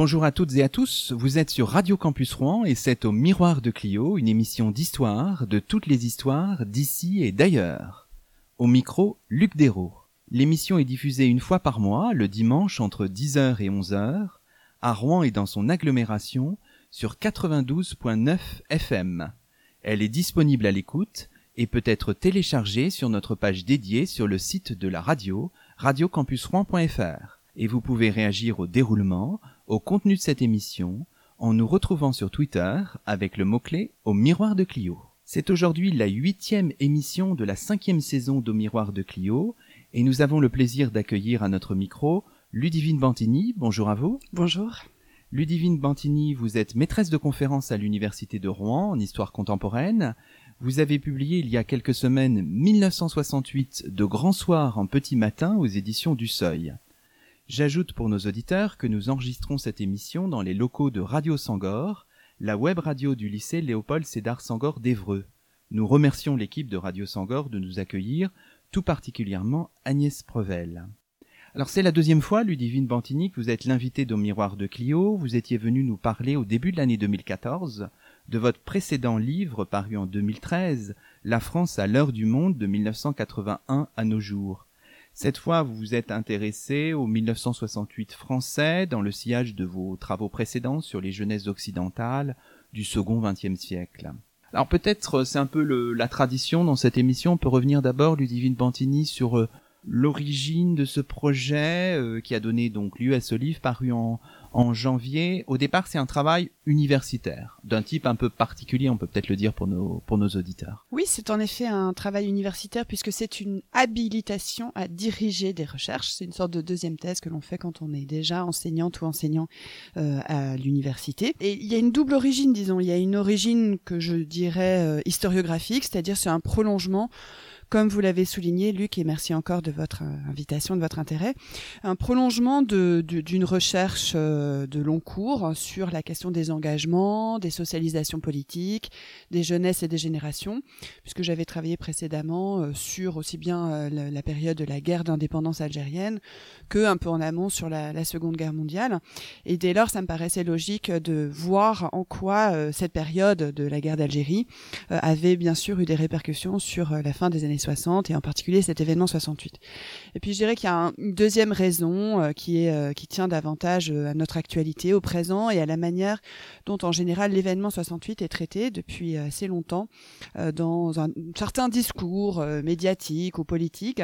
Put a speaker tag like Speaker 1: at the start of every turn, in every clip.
Speaker 1: Bonjour à toutes et à tous, vous êtes sur Radio Campus Rouen et c'est au Miroir de Clio, une émission d'histoire, de toutes les histoires d'ici et d'ailleurs. Au micro, Luc Dérault. L'émission est diffusée une fois par mois, le dimanche entre 10h et 11h, à Rouen et dans son agglomération, sur 92.9 FM. Elle est disponible à l'écoute et peut être téléchargée sur notre page dédiée sur le site de la radio, radiocampusrouen.fr. Et vous pouvez réagir au déroulement, au contenu de cette émission en nous retrouvant sur Twitter avec le mot-clé au miroir de Clio. C'est aujourd'hui la huitième émission de la cinquième saison d'Au miroir de Clio et nous avons le plaisir d'accueillir à notre micro Ludivine Bantini. Bonjour à vous.
Speaker 2: Bonjour.
Speaker 1: Ludivine Bantini, vous êtes maîtresse de conférence à l'Université de Rouen en histoire contemporaine. Vous avez publié il y a quelques semaines 1968 de Grand Soir en Petit Matin aux éditions du Seuil. J'ajoute pour nos auditeurs que nous enregistrons cette émission dans les locaux de Radio Sangor, la web radio du lycée Léopold Sédar Sangor d'Evreux. Nous remercions l'équipe de Radio Sangor de nous accueillir, tout particulièrement Agnès Prevel. Alors c'est la deuxième fois, Ludivine Bantini, que vous êtes l'invité au Miroir de Clio. Vous étiez venu nous parler au début de l'année 2014 de votre précédent livre paru en 2013, La France à l'heure du monde de 1981 à nos jours. Cette fois, vous vous êtes intéressé au 1968 français dans le sillage de vos travaux précédents sur les jeunesses occidentales du second XXe siècle. Alors peut-être euh, c'est un peu la tradition dans cette émission. On peut revenir d'abord, Ludivine Bantini, sur euh, l'origine de ce projet euh, qui a donné donc lieu à ce livre paru en, en janvier. Au départ, c'est un travail universitaire, d'un type un peu particulier, on peut peut-être le dire pour nos, pour nos auditeurs.
Speaker 2: Oui, c'est en effet un travail universitaire puisque c'est une habilitation à diriger des recherches. C'est une sorte de deuxième thèse que l'on fait quand on est déjà enseignante ou enseignant euh, à l'université. Et il y a une double origine, disons. Il y a une origine que je dirais euh, historiographique, c'est-à-dire c'est un prolongement comme vous l'avez souligné, Luc, et merci encore de votre euh, invitation, de votre intérêt, un prolongement d'une recherche euh, de long cours sur la question des engagements, des socialisations politiques, des jeunesses et des générations, puisque j'avais travaillé précédemment euh, sur aussi bien la, période de la guerre d'indépendance algérienne que un peu en amont sur la, la, Seconde Guerre mondiale. Et dès lors, ça me paraissait logique de voir en quoi cette période de la guerre d'Algérie avait bien sûr eu des répercussions sur la fin des années 60 et en particulier cet événement 68. Et puis je dirais qu'il y a une deuxième raison euh, qui est euh, qui tient davantage euh, à notre actualité, au présent et à la manière dont en général l'événement 68 est traité depuis assez longtemps dans un certain discours médiatique ou politique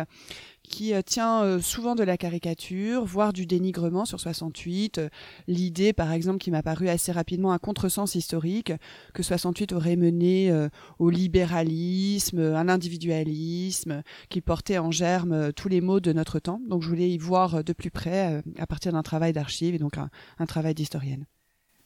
Speaker 2: qui euh, tient euh, souvent de la caricature, voire du dénigrement sur 68. Euh, l'idée, par exemple, qui m'a paru assez rapidement un contresens historique, que 68 aurait mené au libéralisme, à l'individualisme, qui portait en germe tous les maux de notre temps. Donc je voulais y voir de plus près à partir d'un travail d'archive et donc un, travail d'historienne.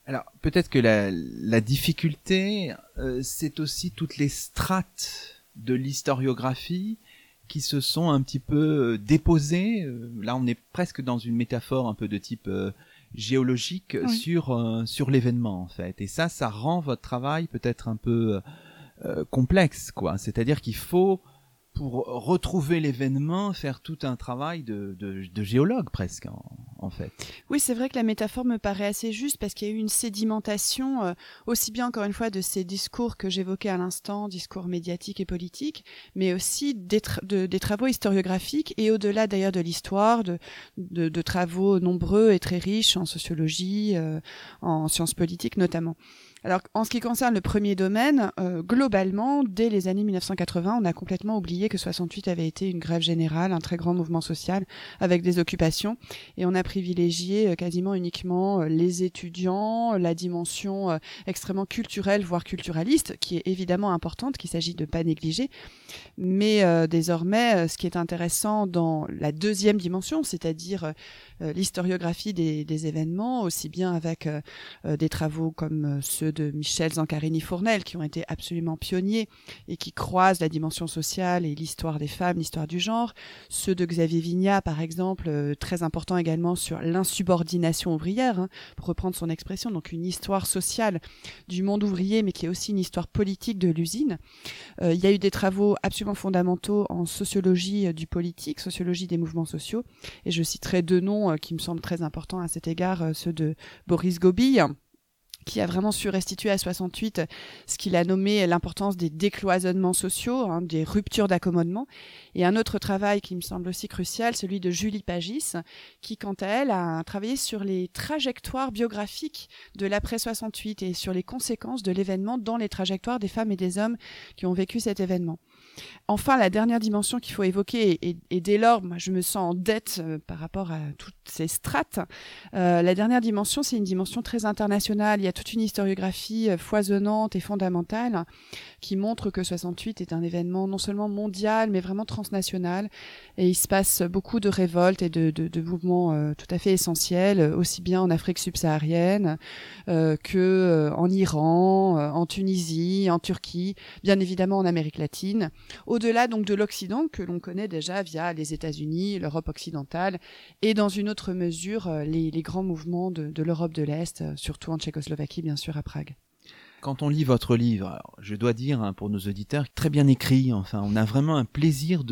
Speaker 1: Alors peut-être que la, la difficulté, c'est aussi toutes les strates de l'historiographie qui se sont un petit peu euh, déposés. Euh, là, on est presque dans une métaphore un peu de type euh, géologique sur sur l'événement en fait. Et ça, ça rend votre travail peut-être un peu complexe, quoi. C'est-à-dire qu'il faut pour retrouver l'événement, faire tout un travail de, géologue presque, en, fait.
Speaker 2: Oui, c'est vrai que la métaphore me paraît assez juste parce qu'il y a eu une sédimentation, euh, aussi bien encore une fois de ces discours que j'évoquais à l'instant, discours médiatiques et politiques, mais aussi des, de, des travaux historiographiques et au-delà d'ailleurs de l'histoire, de, travaux nombreux et très riches en sociologie, euh, en sciences politiques notamment. Alors, en ce qui concerne le premier domaine, euh, globalement, dès les années 1980, on a complètement oublié que 68 avait été une grève générale, un très grand mouvement social avec des occupations, et on a privilégié euh, quasiment uniquement euh, les étudiants, la dimension extrêmement culturelle, voire culturaliste, qui est évidemment importante, qu'il s'agit de pas négliger. Mais désormais, ce qui est intéressant dans la deuxième dimension, c'est-à-dire l'historiographie des, des, événements, aussi bien avec des travaux comme ceux de Michel Zancarini-Fournel, qui ont été absolument pionniers et qui croisent la dimension sociale et l'histoire des femmes, l'histoire du genre. Ceux de Xavier Vignat, par exemple, euh, très important également sur l'insubordination ouvrière, hein, pour reprendre son expression, donc une histoire sociale du monde ouvrier, mais qui est aussi une histoire politique de l'usine. Euh, il y a eu des travaux absolument fondamentaux en sociologie euh, du politique, sociologie des mouvements sociaux, et je citerai deux noms qui me semblent très importants à cet égard, ceux de Boris Gobille, qui a vraiment su restituer à 68 ce qu'il a nommé l'importance des décloisonnements sociaux, hein, des ruptures d'accommodement. Et un autre travail qui me semble aussi crucial, celui de Julie Pagis, qui, quant à elle, a travaillé sur les trajectoires biographiques de l'après 68 et sur les conséquences de l'événement dans les trajectoires des femmes et des hommes qui ont vécu cet événement. Enfin, la dernière dimension qu'il faut évoquer, et, dès lors, moi, je me sens en dette euh, par rapport à toutes ces strates, euh, la dernière dimension, c'est une dimension très internationale. Il y a toute une historiographie euh, foisonnante et fondamentale qui montre que 68 est un événement non seulement mondial, mais vraiment transnational. Et il se passe beaucoup de révoltes et de, mouvements tout à fait essentiels, aussi bien en Afrique subsaharienne que en Iran, en Tunisie, en Turquie, bien évidemment en Amérique latine. Au-delà donc de l'Occident que l'on connaît déjà via les États-Unis, l'Europe occidentale et dans une autre mesure euh, les, grands mouvements de, l'Europe de l'Est, euh, surtout en Tchécoslovaquie bien sûr à Prague.
Speaker 1: Quand on lit votre livre, je dois dire hein, pour nos auditeurs, très bien écrit. Enfin, on a vraiment un plaisir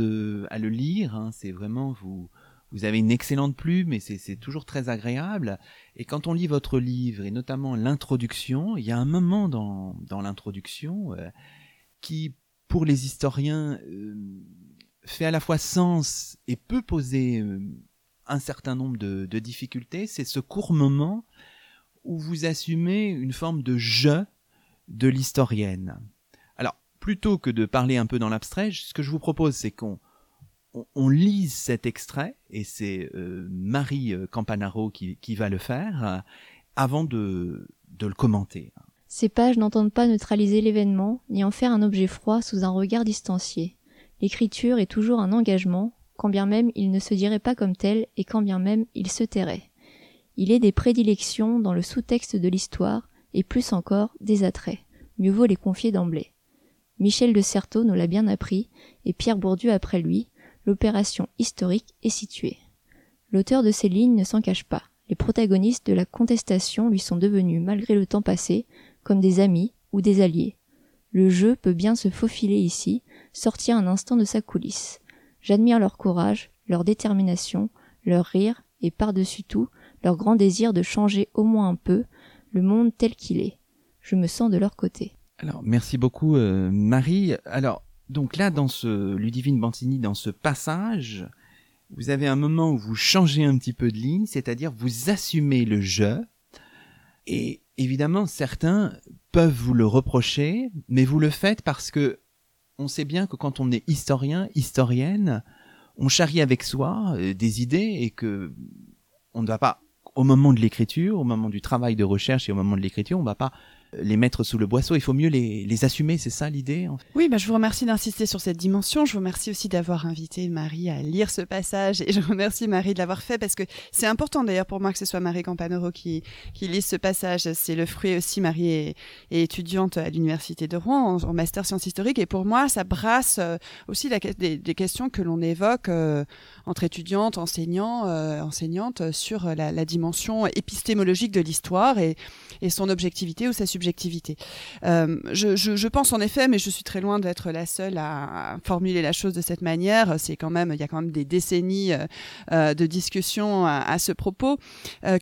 Speaker 1: à le lire. Hein. c'est vraiment vous. Vous avez une excellente plume et c'est toujours très agréable. Et quand on lit votre livre et notamment l'introduction, il y a un moment dans, dans l'introduction euh, qui pour les historiens, euh, fait à la fois sens et peut poser euh, un certain nombre de, difficultés, c'est ce court moment où vous assumez une forme de je de l'historienne. Alors, plutôt que de parler un peu dans l'abstrait, ce que je vous propose, c'est qu'on on, lise cet extrait, et c'est euh, Marie Campanaro qui, qui, va le faire, avant de, de le commenter.
Speaker 3: Ces pages n'entendent pas neutraliser l'événement, ni en faire un objet froid sous un regard distancié. L'écriture est toujours un engagement, quand bien même il ne se dirait pas comme tel et quand bien même il se tairait. Il est des prédilections dans le sous-texte de l'histoire, et plus encore des attraits. Mieux vaut les confier d'emblée. Michel de Certeau nous l'a bien appris, et Pierre Bourdieu après lui, l'opération historique est située. L'auteur de ces lignes ne s'en cache pas. Les protagonistes de la contestation lui sont devenus, malgré le temps passé, comme des amis ou des alliés. Le jeu peut bien se faufiler ici, sortir un instant de sa coulisse. J'admire leur courage, leur détermination, leur rire et par-dessus tout leur grand désir de changer au moins un peu le monde tel qu'il est. Je me sens de leur côté.
Speaker 1: Alors merci beaucoup euh, Marie. Alors donc là dans ce Ludivine Bantini dans ce passage, vous avez un moment où vous changez un petit peu de ligne, c'est-à-dire vous assumez le jeu et évidemment, certains peuvent vous le reprocher, mais vous le faites parce que on sait bien que quand on est historien, historienne, on charrie avec soi euh, des idées et que on ne va pas, au moment de l'écriture, au moment du travail de recherche et au moment de l'écriture, on ne va pas les mettre sous le boisseau, il faut mieux les, les assumer, c'est ça l'idée en fait?
Speaker 2: Oui, bah, je vous remercie d'insister sur cette dimension. Je vous remercie aussi d'avoir invité Marie à lire ce passage et je remercie Marie de l'avoir fait parce que c'est important d'ailleurs pour moi que ce soit Marie Campanoro qui, qui lise ce passage. C'est le fruit aussi, Marie est, étudiante à l'Université de Rouen en, master sciences historiques et pour moi ça brasse euh, aussi des, questions que l'on évoque euh, entre étudiantes, enseignants, euh, enseignantes sur la, la, dimension épistémologique de l'histoire et, et son objectivité ou sa subjectivité. Euh, je, pense en effet, mais je suis très loin d'être la seule à, formuler la chose de cette manière. C'est quand même, il y a quand même des décennies euh, euh de discussions à, ce propos, euh,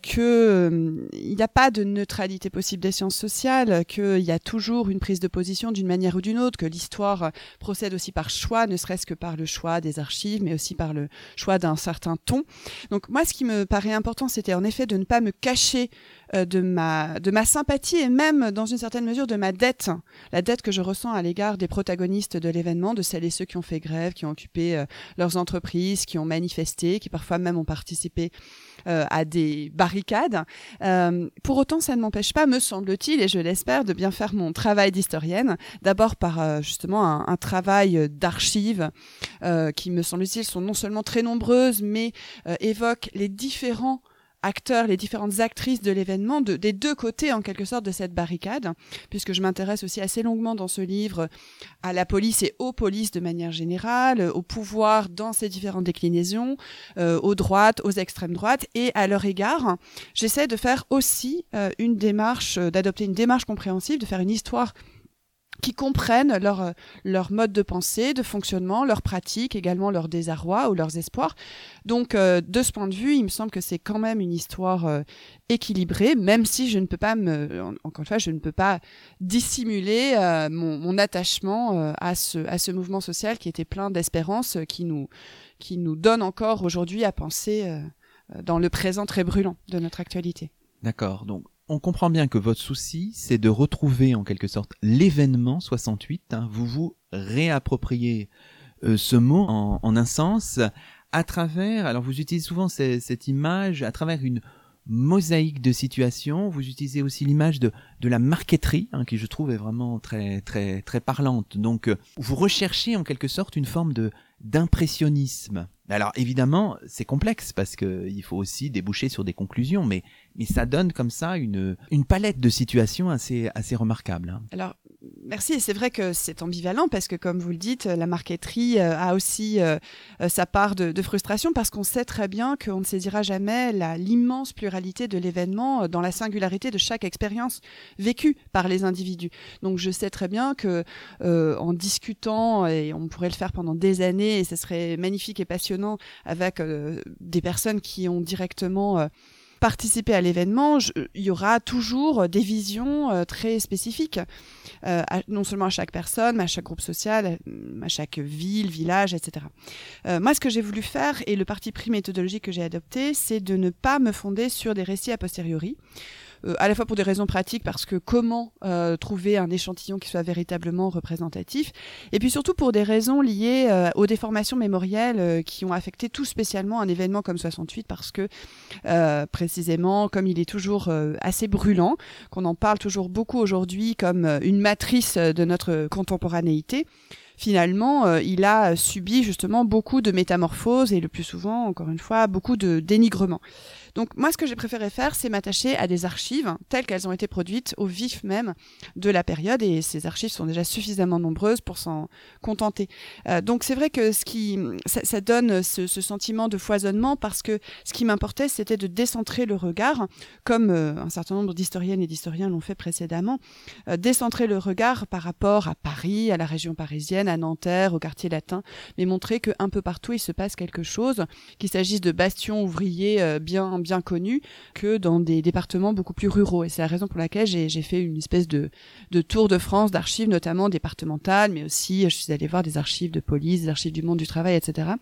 Speaker 2: il n'y a pas de neutralité possible des sciences sociales, qu'il y a toujours une prise de position d'une manière ou d'une autre, que l'histoire procède aussi par choix, ne serait-ce que par le choix des archives, mais aussi par le choix d'un certain ton. Donc moi, ce qui me paraît important, c'était en effet de ne pas me cacher de ma de ma sympathie et même dans une certaine mesure de ma dette, la dette que je ressens à l'égard des protagonistes de l'événement, de celles et ceux qui ont fait grève, qui ont occupé euh, leurs entreprises, qui ont manifesté, qui parfois même ont participé euh, à des barricades. pour autant, ça ne m'empêche pas, me semble-t-il, et je l'espère, de bien faire mon travail d'historienne. D'abord par justement un, un travail d'archives qui, me semble-t-il, sont non seulement très nombreuses, mais évoquent les différents acteurs, les différentes actrices de l'événement, de, des deux côtés en quelque sorte de cette barricade, puisque je m'intéresse aussi assez longuement dans ce livre à la police et aux polices de manière générale, au pouvoir dans ses différentes déclinaisons, euh, aux droites, aux extrêmes droites, et à leur égard, j'essaie de faire aussi euh, une démarche, euh, d'adopter une démarche compréhensive, de faire une histoire qui comprennent leur, euh, leur mode de pensée, de fonctionnement, leurs pratiques, également leur désarroi ou leurs espoirs. Donc, euh, de ce point de vue, il me semble que c'est quand même une histoire euh, équilibrée, même si je ne peux pas me, encore une fois, je ne peux pas dissimuler mon, mon, attachement à, ce, à ce mouvement social qui était plein d'espérance, qui nous, qui nous donne encore aujourd'hui à penser dans le présent très brûlant de notre actualité.
Speaker 1: D'accord. Donc, on comprend bien que votre souci, c'est de retrouver en quelque sorte l'événement 68. Hein. Vous vous réappropriez euh, ce mot en, un sens à travers, alors vous utilisez souvent cette image à travers une mosaïque de situations. Vous utilisez aussi l'image de, de la marqueterie, hein, qui je trouve est vraiment très très très parlante. Donc euh, vous recherchez en quelque sorte une forme de d'impressionnisme. Alors évidemment, c'est complexe parce que il faut aussi déboucher sur des conclusions, mais mais ça donne comme ça une une palette de situations assez assez remarquable. Hein.
Speaker 2: Alors merci, c'est vrai que c'est ambivalent parce que comme vous le dites, la marqueterie euh, a aussi euh, euh, sa part de, frustration parce qu'on sait très bien qu'on ne saisira jamais l'immense pluralité de l'événement dans la singularité de chaque expérience vécue par les individus. Donc je sais très bien que en discutant et on pourrait le faire pendant des années et ce serait magnifique et passionnant avec des personnes qui ont directement participer à l'événement, il y aura toujours des visions euh, très spécifiques, euh, non seulement à chaque personne, mais à chaque groupe social, à chaque ville, village, etc. Euh, moi, ce que j'ai voulu faire, et le parti pris méthodologique que j'ai adopté, c'est de ne pas me fonder sur des récits a posteriori. Euh, à la fois pour des raisons pratiques, parce que comment euh, trouver un échantillon qui soit véritablement représentatif, et puis surtout pour des raisons liées euh, aux déformations mémorielles qui ont affecté tout spécialement un événement comme 68, parce que précisément, comme il est toujours assez brûlant, qu'on en parle toujours beaucoup aujourd'hui comme une matrice de notre contemporanéité, finalement, il a subi justement beaucoup de métamorphoses et le plus souvent, encore une fois, beaucoup de dénigrement. Donc moi, ce que j'ai préféré faire, c'est m'attacher à des archives telles qu'elles ont été produites au vif même de la période, et ces archives sont déjà suffisamment nombreuses pour s'en contenter. Euh, donc c'est vrai que ce qui, ça, donne ce, ce, sentiment de foisonnement parce que ce qui m'importait, c'était de décentrer le regard, comme euh, un certain nombre d'historiennes et d'historiens l'ont fait précédemment, euh, décentrer le regard par rapport à Paris, à la région parisienne, à Nanterre, au quartier latin, mais montrer qu'un peu partout il se passe quelque chose, qu'il s'agisse de bastions ouvriers bien bien connu que dans des départements beaucoup plus ruraux. Et c'est la raison pour laquelle j'ai fait une espèce de, de tour de France d'archives, notamment départementales, mais aussi je suis allée voir des archives de police, des archives du monde du travail, etc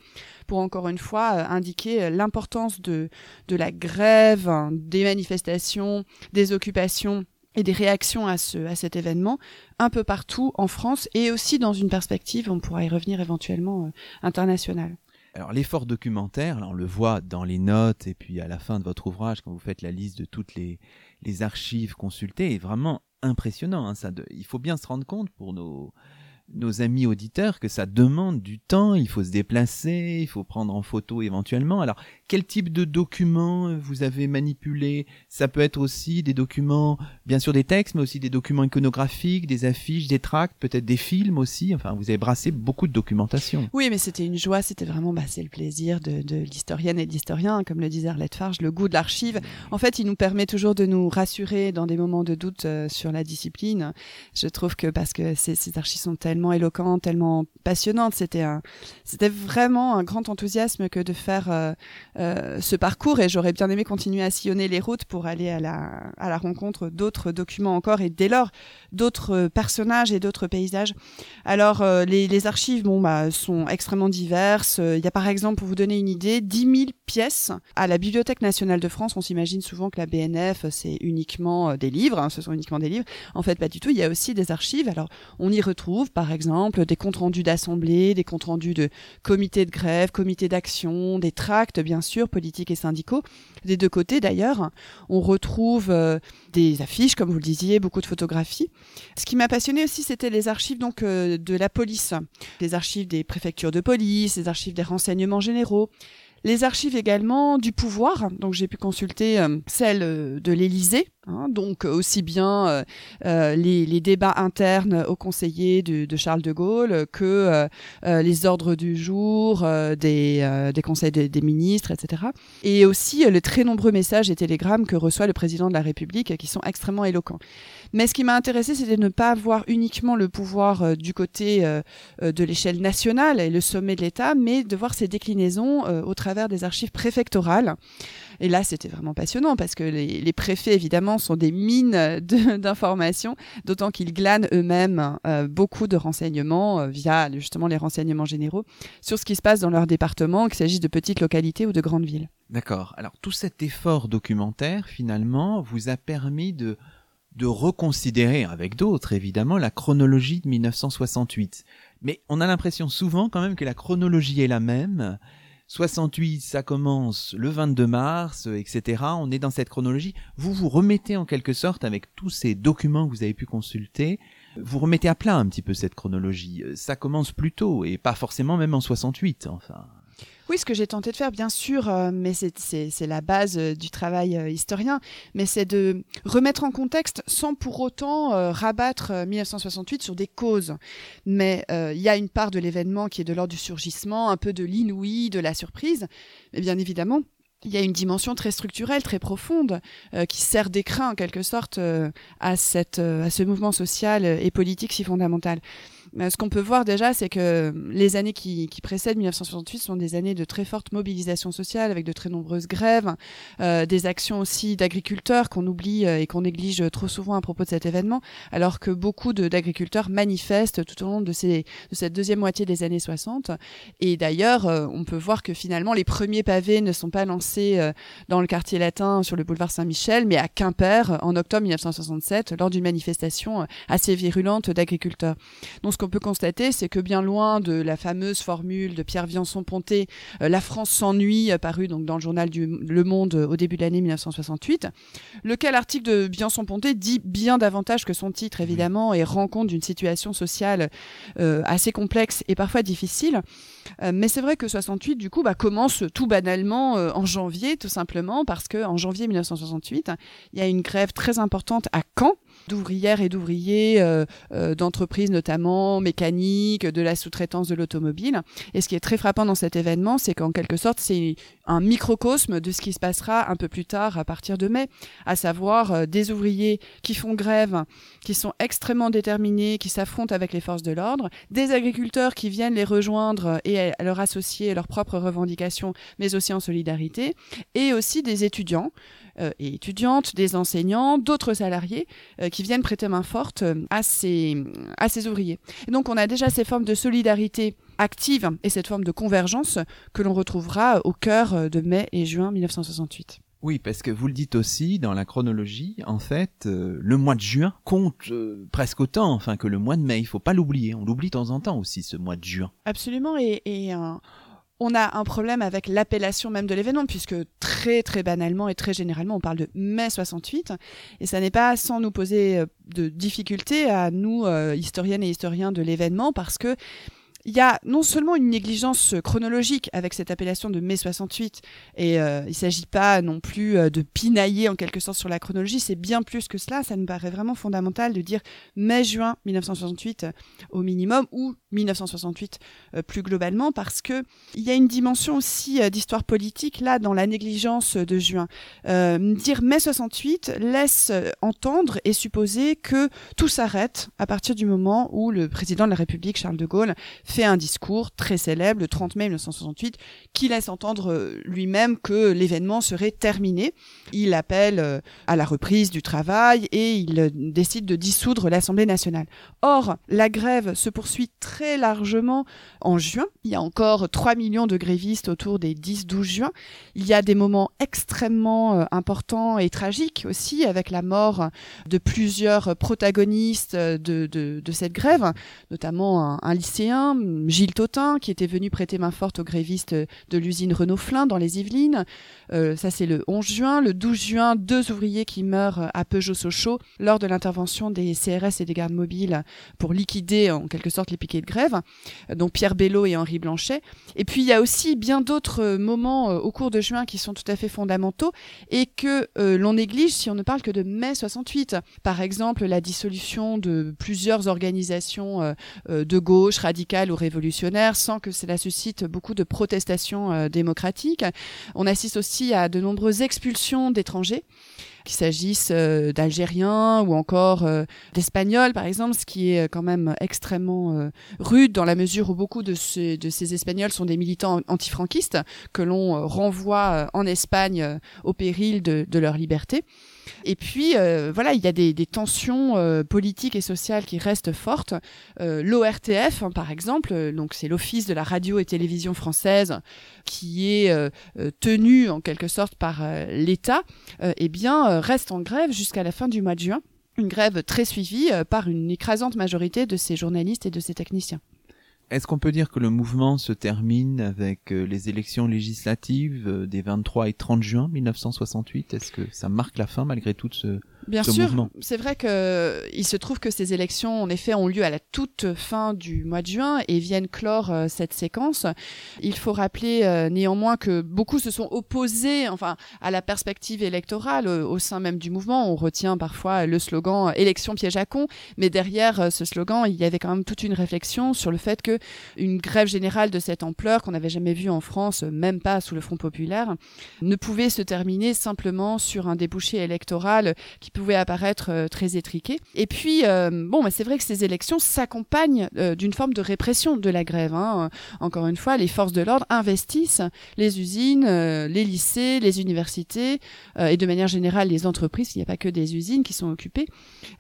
Speaker 2: pour encore une fois euh, indiquer euh, l'importance de, de la grève, hein, des manifestations, des occupations et des réactions à, ce, à cet événement un peu partout en France et aussi dans une perspective, on pourra y revenir éventuellement, euh, internationale.
Speaker 1: Alors l'effort documentaire, là, on le voit dans les notes et puis à la fin de votre ouvrage quand vous faites la liste de toutes les, archives consultées, est vraiment impressionnant. Hein, ça de, il faut bien se rendre compte pour nos nos amis auditeurs que ça demande du temps, il faut se déplacer, il faut prendre en photo éventuellement. Alors, quel type de documents vous avez manipulé Ça peut être aussi des documents, bien sûr des textes, mais aussi des documents iconographiques, des affiches, des tracts, peut-être des films aussi. Enfin, vous avez brassé beaucoup de documentation.
Speaker 2: Oui, mais c'était une joie, c'était vraiment, bah, c'est le plaisir de, l'historienne et de l'historien, comme le disait Arlette Farge, le goût de l'archive. En fait, il nous permet toujours de nous rassurer dans des moments de doute euh, sur la discipline. Je trouve que parce que ces archives sont tellement tellement éloquente, tellement passionnante. C'était c'était vraiment un grand enthousiasme que de faire euh, euh, ce parcours et j'aurais bien aimé continuer à sillonner les routes pour aller à la, à la rencontre d'autres documents encore et dès lors d'autres personnages et d'autres paysages. Alors euh, les, les, archives, bon bah, sont extrêmement diverses. Il y a par exemple, pour vous donner une idée, 10 000 pièces à la Bibliothèque nationale de France. On s'imagine souvent que la BNF c'est uniquement des livres, hein, ce sont uniquement des livres. En fait, pas du tout. Il y a aussi des archives. Alors on y retrouve par exemple des comptes rendus d'assemblée, des comptes rendus de comités de grève, comités d'action, des tracts bien sûr politiques et syndicaux. Des deux côtés d'ailleurs, on retrouve euh, des affiches comme vous le disiez, beaucoup de photographies. Ce qui m'a passionné aussi, c'était les archives donc euh, de la police, les archives des préfectures de police, les archives des renseignements généraux, Les archives également du pouvoir, donc j'ai pu consulter euh, celles de l'Élysée, Hein, donc aussi bien euh, euh, les, débats internes aux conseillers de, Charles de Gaulle que euh, les ordres du jour des, conseils des, ministres, etc. Et aussi les très nombreux messages et télégrammes que reçoit le président de la République qui sont extrêmement éloquents. Mais ce qui m'a intéressé, c'était de ne pas voir uniquement le pouvoir du côté de l'échelle nationale et le sommet de l'État, mais de voir ses déclinaisons au travers des archives préfectorales. Et là, c'était vraiment passionnant parce que les, préfets, évidemment, sont des mines d'informations, d'autant qu'ils glanent eux-mêmes euh, beaucoup de renseignements euh, via justement les renseignements généraux sur ce qui se passe dans leur département, qu'il s'agisse de petites localités ou de grandes villes.
Speaker 1: D'accord. Alors tout cet effort documentaire, finalement, vous a permis de de reconsidérer avec d'autres évidemment la chronologie de 1968. Mais on a l'impression souvent quand même que la chronologie est la même 68, ça commence le 22 mars, etc. On est dans cette chronologie. Vous vous remettez en quelque sorte avec tous ces documents que vous avez pu consulter. Vous remettez à plat un petit peu cette chronologie. Ça commence plus tôt et pas forcément même en 68. Enfin.
Speaker 2: Oui, ce que j'ai tenté de faire, bien sûr, euh, mais c'est la base euh, du travail euh, historien, mais c'est de remettre en contexte sans pour autant rabattre 1968 sur des causes. Mais il y a une part de l'événement qui est de l'ordre du surgissement, un peu de l'inouï, de la surprise, mais bien évidemment, il y a une dimension très structurelle, très profonde, qui sert d'écrin en quelque sorte à, ce mouvement social et politique si fondamental ce qu'on peut voir déjà, c'est que les années qui, qui, précèdent 1968 sont des années de très forte mobilisation sociale, avec de très nombreuses grèves, euh, des actions aussi d'agriculteurs qu'on oublie euh, et qu'on néglige trop souvent à propos de cet événement, alors que beaucoup d'agriculteurs manifestent tout au long de, ces, de cette deuxième moitié des années 60. Et d'ailleurs, euh, on peut voir que finalement, les premiers pavés ne sont pas lancés euh, dans le quartier latin sur le boulevard Saint-Michel, mais à Quimper en octobre 1967, lors d'une manifestation assez virulente d'agriculteurs. Qu'on peut constater, c'est que bien loin de la fameuse formule de Pierre Viançon-Ponté, euh, La France s'ennuie, euh, paru donc dans le journal du Le Monde euh, au début de l'année 1968, lequel article de Viançon-Ponté dit bien davantage que son titre, évidemment, et rend compte d'une situation sociale assez complexe et parfois difficile. mais c'est vrai que 68, du coup, bah, commence tout banalement en janvier, tout simplement, parce que en janvier 1968, il y a une grève très importante à Caen, d'ouvrières et d'ouvriers, euh, euh, d'entreprises notamment mécaniques, de la sous-traitance de l'automobile. Et ce qui est très frappant dans cet événement, c'est qu'en quelque sorte, c'est un microcosme de ce qui se passera un peu plus tard à partir de mai, à savoir euh, des ouvriers qui font grève, qui sont extrêmement déterminés, qui s'affrontent avec les forces de l'ordre, des agriculteurs qui viennent les rejoindre et leur associer leurs propres revendications, mais aussi en solidarité, et aussi des étudiants et étudiantes, des enseignants, d'autres salariés euh, qui viennent prêter main forte euh, à ces, à ces ouvriers. Et donc on a déjà ces formes de solidarité active et cette forme de convergence que l'on retrouvera au cœur de mai et juin 1968.
Speaker 1: Oui, parce que vous le dites aussi dans la chronologie, en fait, le mois de juin compte presque autant, enfin que le mois de mai. Il faut pas l'oublier. On l'oublie de temps en temps aussi ce mois de juin.
Speaker 2: Absolument, et, et on a un problème avec l'appellation même de l'événement, puisque très très banalement et très généralement, on parle de mai 68, et ça n'est pas sans nous poser euh, de difficultés à nous, euh, historiennes et historiens de l'événement, parce que il y a non seulement une négligence chronologique avec cette appellation de mai 68, et euh, il ne s'agit pas non plus euh, de pinailler en quelque sorte sur la chronologie, c'est bien plus que cela, ça nous paraît vraiment fondamental de dire mai-juin 1968 euh, au minimum, ou 1968 plus globalement, parce que il y a une dimension aussi d'histoire politique là dans la négligence de juin. dire mai 68 laisse entendre et supposer que tout s'arrête à partir du moment où le président de la République, Charles de Gaulle, fait un discours très célèbre le 30 mai 1968 qui laisse entendre euh, lui-même que l'événement serait terminé. Il appelle euh, à la reprise du travail et il euh, décide de dissoudre l'Assemblée nationale. Or, la grève se poursuit très largement en juin. Il y a encore 3 millions de grévistes autour des 10-12 juin. Il y a des moments extrêmement importants et tragiques aussi avec la mort de plusieurs protagonistes de, cette grève, notamment un lycéen, Gilles Totin, qui était venu prêter main forte aux grévistes de l'usine Renault-Flin dans les Yvelines. Euh, ça, c'est le 11 juin. Le 12 juin, deux ouvriers qui meurent à Peugeot-Sochaux lors de l'intervention des CRS et des gardes mobiles pour liquider en quelque sorte les piquets de grève, donc Pierre Bello et Henri Blanchet. Et puis, il y a aussi bien d'autres moments au cours de juin qui sont tout à fait fondamentaux et que l'on néglige si on ne parle que de mai 68. Par exemple, la dissolution de plusieurs organisations de gauche, radicales ou révolutionnaires, sans que cela suscite beaucoup de protestations démocratiques. On assiste aussi à de nombreuses expulsions d'étrangers qu'il s'agisse euh, d'Algériens ou encore euh, d'Espagnols, par exemple, ce qui est quand même extrêmement euh, rude dans la mesure où beaucoup de ces, Espagnols sont des militants antifranquistes que l'on renvoie en Espagne au péril de leur liberté. Et puis, euh, voilà, il y a des, tensions euh, politiques et sociales qui restent fortes. Euh, L'ORTF, hein, par exemple, donc c'est l'Office de la radio et télévision française, qui est tenu en quelque sorte par l'État, eh bien, reste en grève jusqu'à la fin du mois de juin. Une grève très suivie par une écrasante majorité de ces journalistes et de ces techniciens.
Speaker 1: Est-ce qu'on peut dire que le mouvement se termine avec les élections législatives des 23 et 30 juin 1968 Est-ce que ça marque la fin malgré tout ce,
Speaker 2: Bien sûr, c'est vrai que il se trouve que ces élections, en effet, ont lieu à la toute fin du mois de juin et viennent clore euh, cette séquence. Il faut rappeler euh, néanmoins que beaucoup se sont opposés, enfin, à la perspective électorale euh, au sein même du mouvement. On retient parfois le slogan "élection piège à con", mais derrière ce slogan, il y avait quand même toute une réflexion sur le fait que une grève générale de cette ampleur qu'on n'avait jamais vue en France, même pas sous le Front populaire, ne pouvait se terminer simplement sur un débouché électoral qui pouvait apparaître euh, très étriqué. Et puis, euh, bon, bah, c'est vrai que ces élections s'accompagnent euh, d'une forme de répression de la grève. Hein. Encore une fois, les forces de l'ordre investissent les usines, les lycées, les universités et de manière générale les entreprises. Il n'y a pas que des usines qui sont occupées.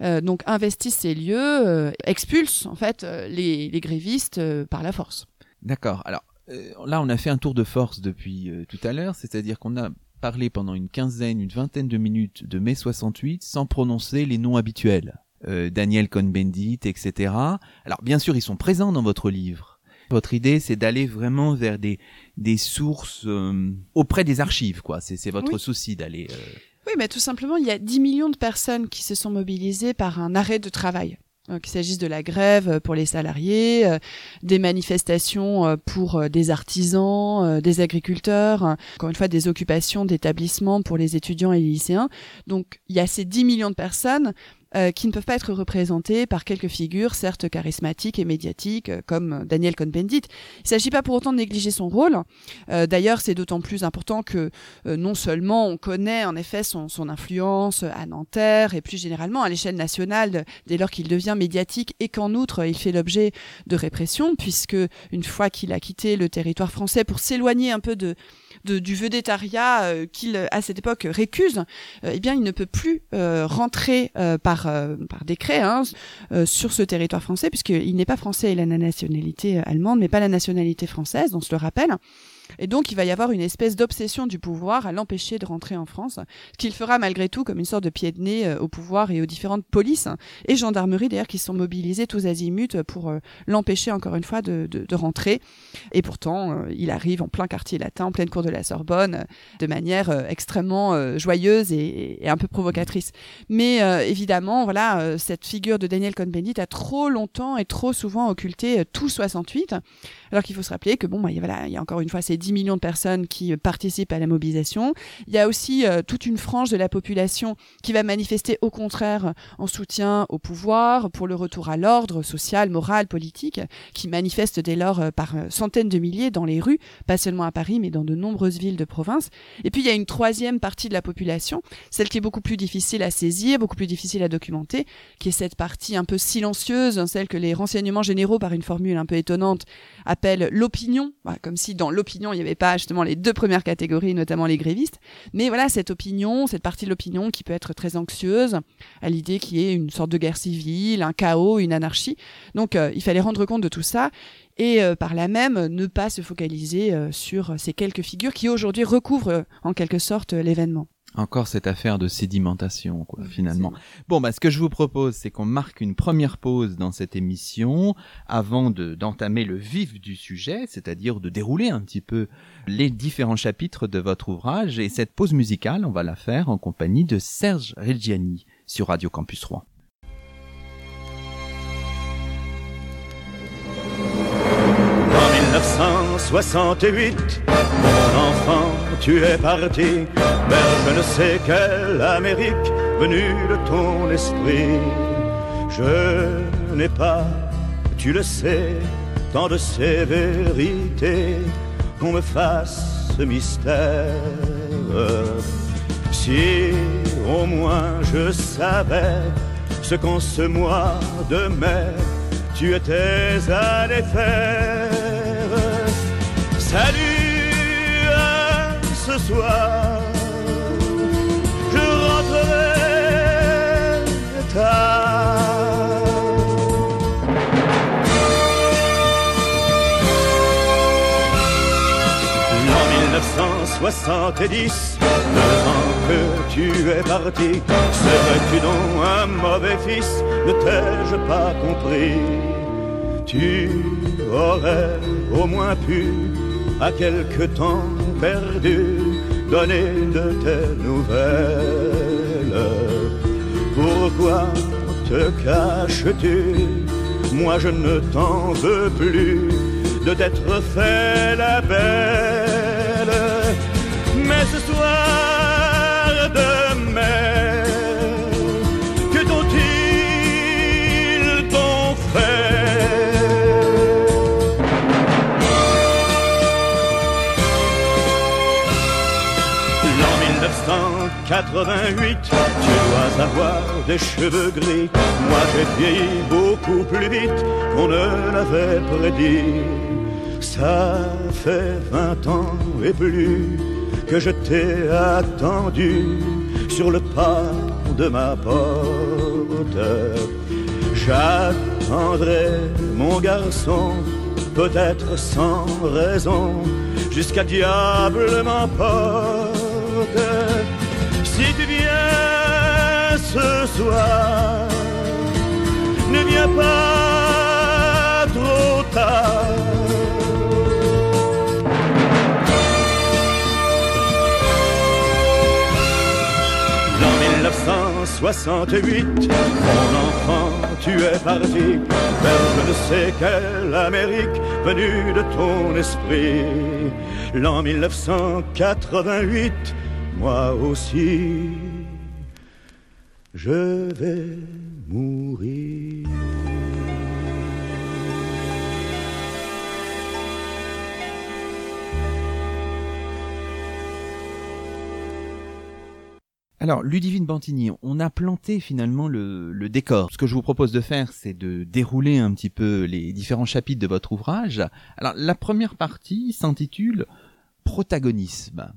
Speaker 2: donc, investissent ces lieux, expulsent en fait les grévistes par la force.
Speaker 1: D'accord. Alors là, on a fait un tour de force depuis tout à l'heure, c'est-à-dire qu'on a parler pendant une quinzaine, une vingtaine de minutes de mai 68 sans prononcer les noms habituels. Euh, Daniel Cohn-Bendit, etc. Alors bien sûr, ils sont présents dans votre livre. Votre idée, c'est d'aller vraiment vers des, des sources euh, auprès des archives, quoi. C'est votre souci d'aller... Euh,
Speaker 2: oui, mais tout simplement, il y a 10 millions de personnes qui se sont mobilisées par un arrêt de travail. Euh, qu'il s'agisse de la grève euh, pour les salariés, euh, des manifestations pour des artisans, des agriculteurs, encore une fois des occupations d'établissements pour les étudiants et les lycéens. Donc il y a ces 10 millions de personnes euh, qui ne peuvent pas être représentés par quelques figures, certes charismatiques et médiatiques, euh, comme Daniel Cohn-Bendit. Il ne s'agit pas pour autant de négliger son rôle. Euh, d'ailleurs, c'est d'autant plus important que non seulement on connaît en effet son, son, influence à Nanterre et plus généralement à l'échelle nationale dès lors qu'il devient médiatique et qu'en outre il fait l'objet de répression, puisque une fois qu'il a quitté le territoire français pour s'éloigner un peu de de, du vedettariat euh, qu'il à cette époque récuse, euh, eh bien il ne peut plus euh, rentrer par par décret hein, sur ce territoire français puisqu'il n'est pas français, il a la nationalité allemande mais pas la nationalité française, on se le rappelle. Et donc, il va y avoir une espèce d'obsession du pouvoir à l'empêcher de rentrer en France, ce qu'il fera malgré tout comme une sorte de pied de nez euh, au pouvoir et aux différentes polices et gendarmeries d'ailleurs qui sont mobilisées tous azimuts pour euh, l'empêcher encore une fois de, de, de rentrer. Et pourtant, euh, il arrive en plein quartier latin, en pleine cour de la Sorbonne, de manière extrêmement joyeuse et, et, un peu provocatrice. Mais évidemment, voilà, cette figure de Daniel Cohn-Bendit a trop longtemps et trop souvent occulté tout 68, alors qu'il faut se rappeler que bon, bah, voilà, il y a encore une fois ces 10 millions de personnes qui participent à la mobilisation. Il y a aussi euh, toute une frange de la population qui va manifester au contraire en soutien au pouvoir, pour le retour à l'ordre social, moral, politique, qui manifeste dès lors euh, par euh, centaines de milliers dans les rues, pas seulement à Paris, mais dans de nombreuses villes de province. Et puis il y a une troisième partie de la population, celle qui est beaucoup plus difficile à saisir, beaucoup plus difficile à documenter, qui est cette partie un peu silencieuse, hein, celle que les renseignements généraux, par une formule un peu étonnante, appellent l'opinion, comme si dans l'opinion il n'y avait pas justement les deux premières catégories, notamment les grévistes. Mais voilà, cette opinion, cette partie de l'opinion qui peut être très anxieuse à l'idée qu'il y ait une sorte de guerre civile, un chaos, une anarchie. Donc euh, il fallait rendre compte de tout ça et euh, par là même ne pas se focaliser euh, sur ces quelques figures qui aujourd'hui recouvrent en quelque sorte l'événement.
Speaker 1: Encore cette affaire de sédimentation, quoi, finalement. Bon, bah, ce que je vous propose, c'est qu'on marque une première pause dans cette émission avant de, d'entamer le vif du sujet, c'est-à-dire de dérouler un petit peu les différents chapitres de votre ouvrage. Et cette pause musicale, on va la faire en compagnie de Serge Reggiani sur Radio Campus 3.
Speaker 4: 1968, mon enfant, tu es parti vers je ne sais quelle Amérique venue de ton esprit. Je n'ai pas, tu le sais, tant de sévérité qu'on me fasse ce mystère. Si au moins je savais ce qu'en ce mois de mai tu étais à les faire. Salut ce soir, je rentrerai tard. L'an 1970, le temps que tu es parti, serais-tu donc un mauvais fils? Ne t'ai-je pas compris? Tu aurais au moins pu, à quelque temps perdu, donner de tes nouvelles. Pourquoi te caches-tu? Moi je ne t'en veux plus de t'être fait la belle. Mais ce soir 1988, tu dois avoir des cheveux gris. Moi j'ai vieilli beaucoup plus vite qu'on ne l'avait prédit. Ça fait vingt ans et plus que je t'ai attendu sur le pas de ma porte. J'attendrai mon garçon, peut-être sans raison, jusqu'à diable m'emporte. Si tu viens ce soir, ne viens pas trop tard. L'an 1968, mon enfant, tu es parti vers je ne sais quelle Amérique venue de ton esprit. L'an 1988, moi aussi, je vais mourir.
Speaker 1: Alors, Ludivine Bantini, on a planté finalement le, le décor. Ce que je vous propose de faire, c'est de dérouler un petit peu les différents chapitres de votre ouvrage. Alors, la première partie s'intitule Protagonisme.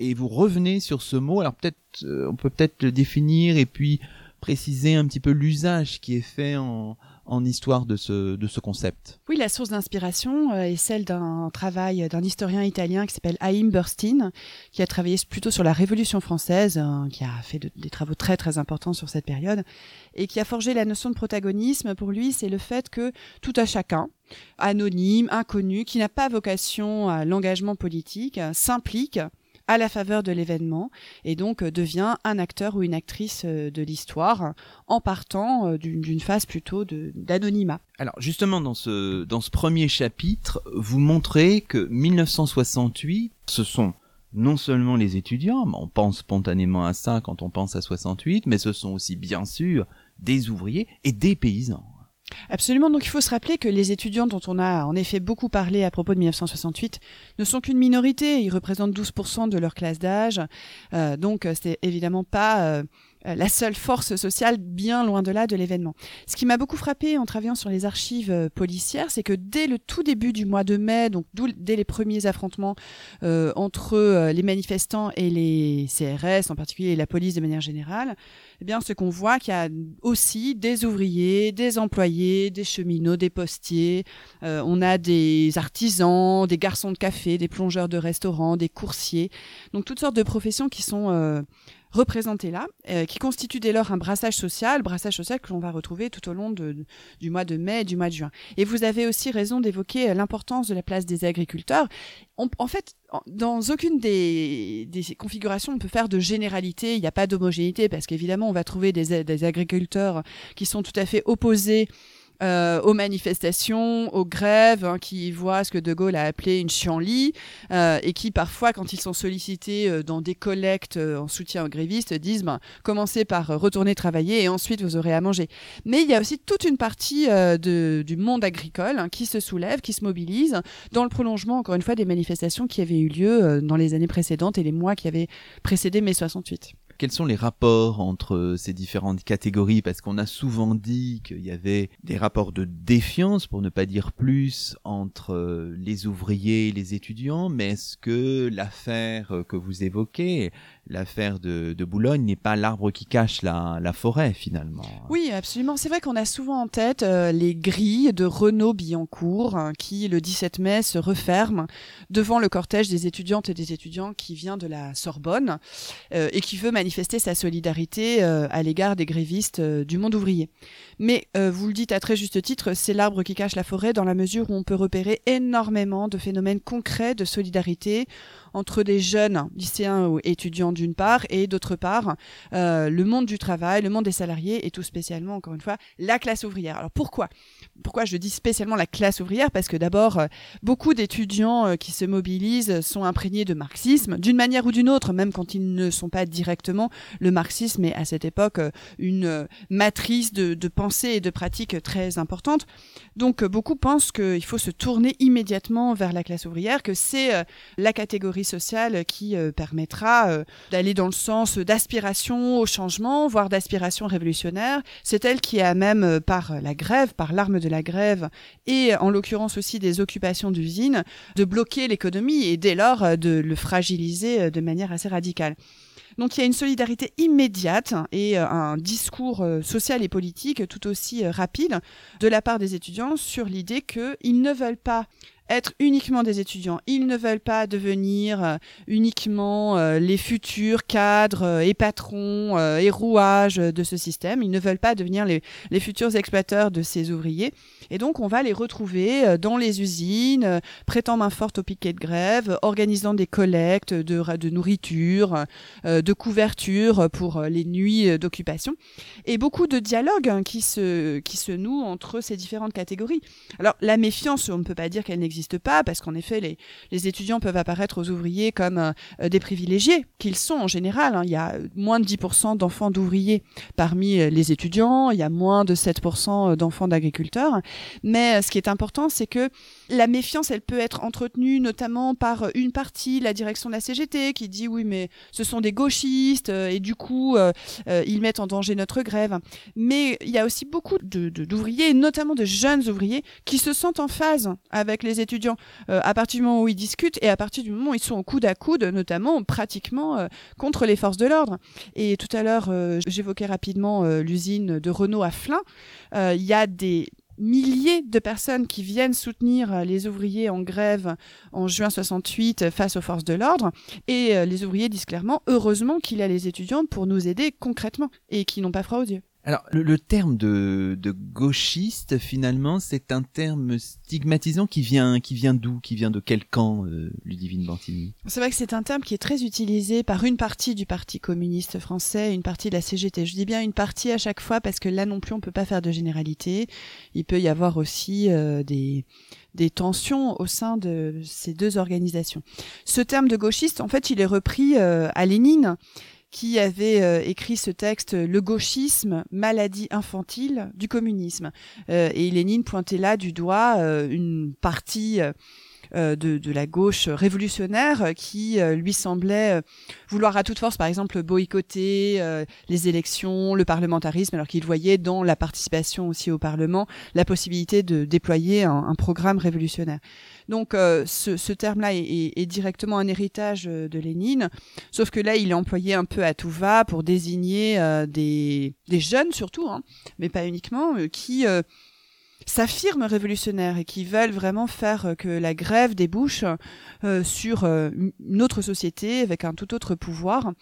Speaker 1: Et vous revenez sur ce mot. Alors, peut-être, euh, on peut peut-être le définir et puis préciser un petit peu l'usage qui est fait en, en histoire de ce, de ce concept.
Speaker 2: Oui, la source d'inspiration euh, est celle d'un travail d'un historien italien qui s'appelle Haïm Burstein, qui a travaillé plutôt sur la Révolution française, hein, qui a fait de- des travaux très très importants sur cette période, et qui a forgé la notion de protagonisme. Pour lui, c'est le fait que tout à chacun, anonyme, inconnu, qui n'a pas vocation à l'engagement politique, euh, s'implique à la faveur de l'événement et donc euh, devient un acteur ou une actrice euh, de l'histoire en partant euh, d'une phase plutôt d'anonymat.
Speaker 1: Alors justement dans ce dans ce premier chapitre, vous montrez que 1968, ce sont non seulement les étudiants, on pense spontanément à ça quand on pense à 68, mais ce sont aussi bien sûr des ouvriers et des paysans.
Speaker 2: Absolument. Donc il faut se rappeler que les étudiants dont on a en effet beaucoup parlé à propos de 1968 ne sont qu'une minorité. Ils représentent 12% de leur classe d'âge. Euh, donc euh, c'est évidemment pas euh, euh, la seule force sociale, bien loin de là de l'événement. Ce qui m'a beaucoup frappé en travaillant sur les archives euh, policières, c'est que dès le tout début du mois de mai, donc dès les premiers affrontements euh, entre les manifestants et les CRS, en particulier la police de manière générale, eh bien, ce qu'on voit qu'il y a aussi des ouvriers, des employés, des cheminots, des postiers. on a des artisans, des garçons de café, des plongeurs de restaurants, des coursiers. Donc toutes sortes de professions qui sont représentés là, euh, qui constitue dès lors un brassage social, brassage social que l'on va retrouver tout au long de, du mois de mai et du mois de juin. Et vous avez aussi raison d'évoquer euh, l'importance de la place des agriculteurs. en fait, dans aucune des, des, configurations, on peut faire de généralité. Il n'y a pas d'homogénéité parce qu'évidemment, on va trouver des, des agriculteurs qui sont tout à fait opposés euh, aux manifestations, aux grèves, hein, qui voient ce que De Gaulle a appelé une chienlit, euh, et qui parfois, quand ils sont sollicités euh, dans des collectes euh, en soutien aux grévistes, disent ben, commencez par retourner travailler et ensuite vous aurez à manger. Mais il y a aussi toute une partie de, du monde agricole hein, qui se soulève, qui se mobilise, dans le prolongement, encore une fois, des manifestations qui avaient eu lieu dans les années précédentes et les mois qui avaient précédé mai 68
Speaker 1: quels sont les rapports entre ces différentes catégories? Parce qu'on a souvent dit qu'il y avait des rapports de défiance, pour ne pas dire plus, entre les ouvriers et les étudiants, mais est-ce que l'affaire que vous évoquez, l'affaire de, Boulogne n'est pas l'arbre qui cache la, la, forêt finalement.
Speaker 2: Oui, absolument. C'est vrai qu'on a souvent en tête euh, les grilles de Renaud Billancourt hein, qui, le 17 mai, se referment devant le cortège des étudiantes et des étudiants qui vient de la Sorbonne euh, et qui veut manifester sa solidarité euh, à l'égard des grévistes du monde ouvrier. Mais vous le dites à très juste titre, c'est l'arbre qui cache la forêt dans la mesure où on peut repérer énormément de phénomènes concrets de solidarité entre des jeunes lycéens ou étudiants d'une part et d'autre part euh, le monde du travail, le monde des salariés et tout spécialement encore une fois la classe ouvrière. Alors pourquoi? Pourquoi je dis spécialement la classe ouvrière? Parce que d'abord euh, beaucoup d'étudiants euh, qui se mobilisent sont imprégnés de marxisme d'une manière ou d'une autre, même quand ils ne sont pas directement. Le marxisme est à cette époque une matrice de, de pensée et de pratique très importante. Donc beaucoup pensent qu'il faut se tourner immédiatement vers la classe ouvrière, que c'est la catégorie sociale qui euh, permettra euh, d'aller dans le sens d'aspiration au changement, voire d'aspiration révolutionnaire. C'est elle qui a même, euh, par la grève, par l'arme de la grève, et en l'occurrence aussi des occupations d'usines, de bloquer l'économie et dès lors de le fragiliser de manière assez radicale. Donc il y a une solidarité immédiate et un discours social et politique tout aussi rapide de la part des étudiants sur l'idée qu'ils ne veulent pas être uniquement des étudiants. Ils ne veulent pas devenir euh, uniquement euh, les futurs cadres euh, et patrons et rouages de ce système. Ils ne veulent pas devenir les, futurs exploiteurs de ces ouvriers. Et donc, on va les retrouver dans les usines, prêtant main forte au piquet de grève, organisant des collectes de, nourriture, de couverture pour les nuits d'occupation. Et beaucoup de dialogues hein, qui se nouent entre ces différentes catégories. Alors, la méfiance, on ne peut pas dire qu'elle n'existe pas, parce qu'en effet, les, les, étudiants peuvent apparaître aux ouvriers comme euh, des privilégiés, qu'ils sont en général. Hein. Il y a moins de 10% d'enfants d'ouvriers parmi euh, les étudiants, il y a moins de 7% euh, d'enfants d'agriculteurs. Mais ce qui est important, c'est que la méfiance, elle peut être entretenue notamment par une partie, la direction de la CGT, qui dit oui, mais ce sont des gauchistes et du coup, ils mettent en danger notre grève. Mais il y a aussi beaucoup d'ouvriers, de, notamment de jeunes ouvriers, qui se sentent en phase avec les étudiants euh, à partir du moment où ils discutent et à partir du moment où ils sont au coude à coude, notamment pratiquement euh, contre les forces de l'ordre. Et tout à l'heure, euh, j'évoquais rapidement l'usine de Renault à Flins. Il y a des milliers de personnes qui viennent soutenir les ouvriers en grève en juin 68 face aux forces de l'ordre. Et les ouvriers disent clairement, heureusement qu'il y a les étudiants pour nous aider concrètement et qui n'ont pas froid aux yeux.
Speaker 1: Alors, le, terme de, gauchiste, finalement, c'est un terme stigmatisant qui vient, qui vient d'où? Qui vient de quel camp, euh, Ludivine Bantini?
Speaker 2: C'est vrai que c'est un terme qui est très utilisé par une partie du Parti communiste français, une partie de la CGT. Je dis bien une partie à chaque fois parce que là non plus, on peut pas faire de généralité. Il peut y avoir aussi euh, des, des tensions au sein de ces deux organisations. Ce terme de gauchiste, en fait, il est repris euh, à Lénine qui avait euh, écrit ce texte Le gauchisme, maladie infantile du communisme. Euh, et Lénine pointait là du doigt euh, une partie de, de, la gauche révolutionnaire qui lui semblait vouloir à toute force, par exemple, boycotter les élections, le parlementarisme, alors qu'il voyait dans la participation aussi au Parlement la possibilité de déployer un, un programme révolutionnaire. Donc euh, ce, terme-là est, est, directement un héritage euh, de Lénine, sauf que là il est employé un peu à tout va pour désigner euh, des, des jeunes surtout, hein, mais pas uniquement, qui s'affirment révolutionnaires et qui veulent vraiment faire que la grève débouche sur une autre société avec un tout autre pouvoir.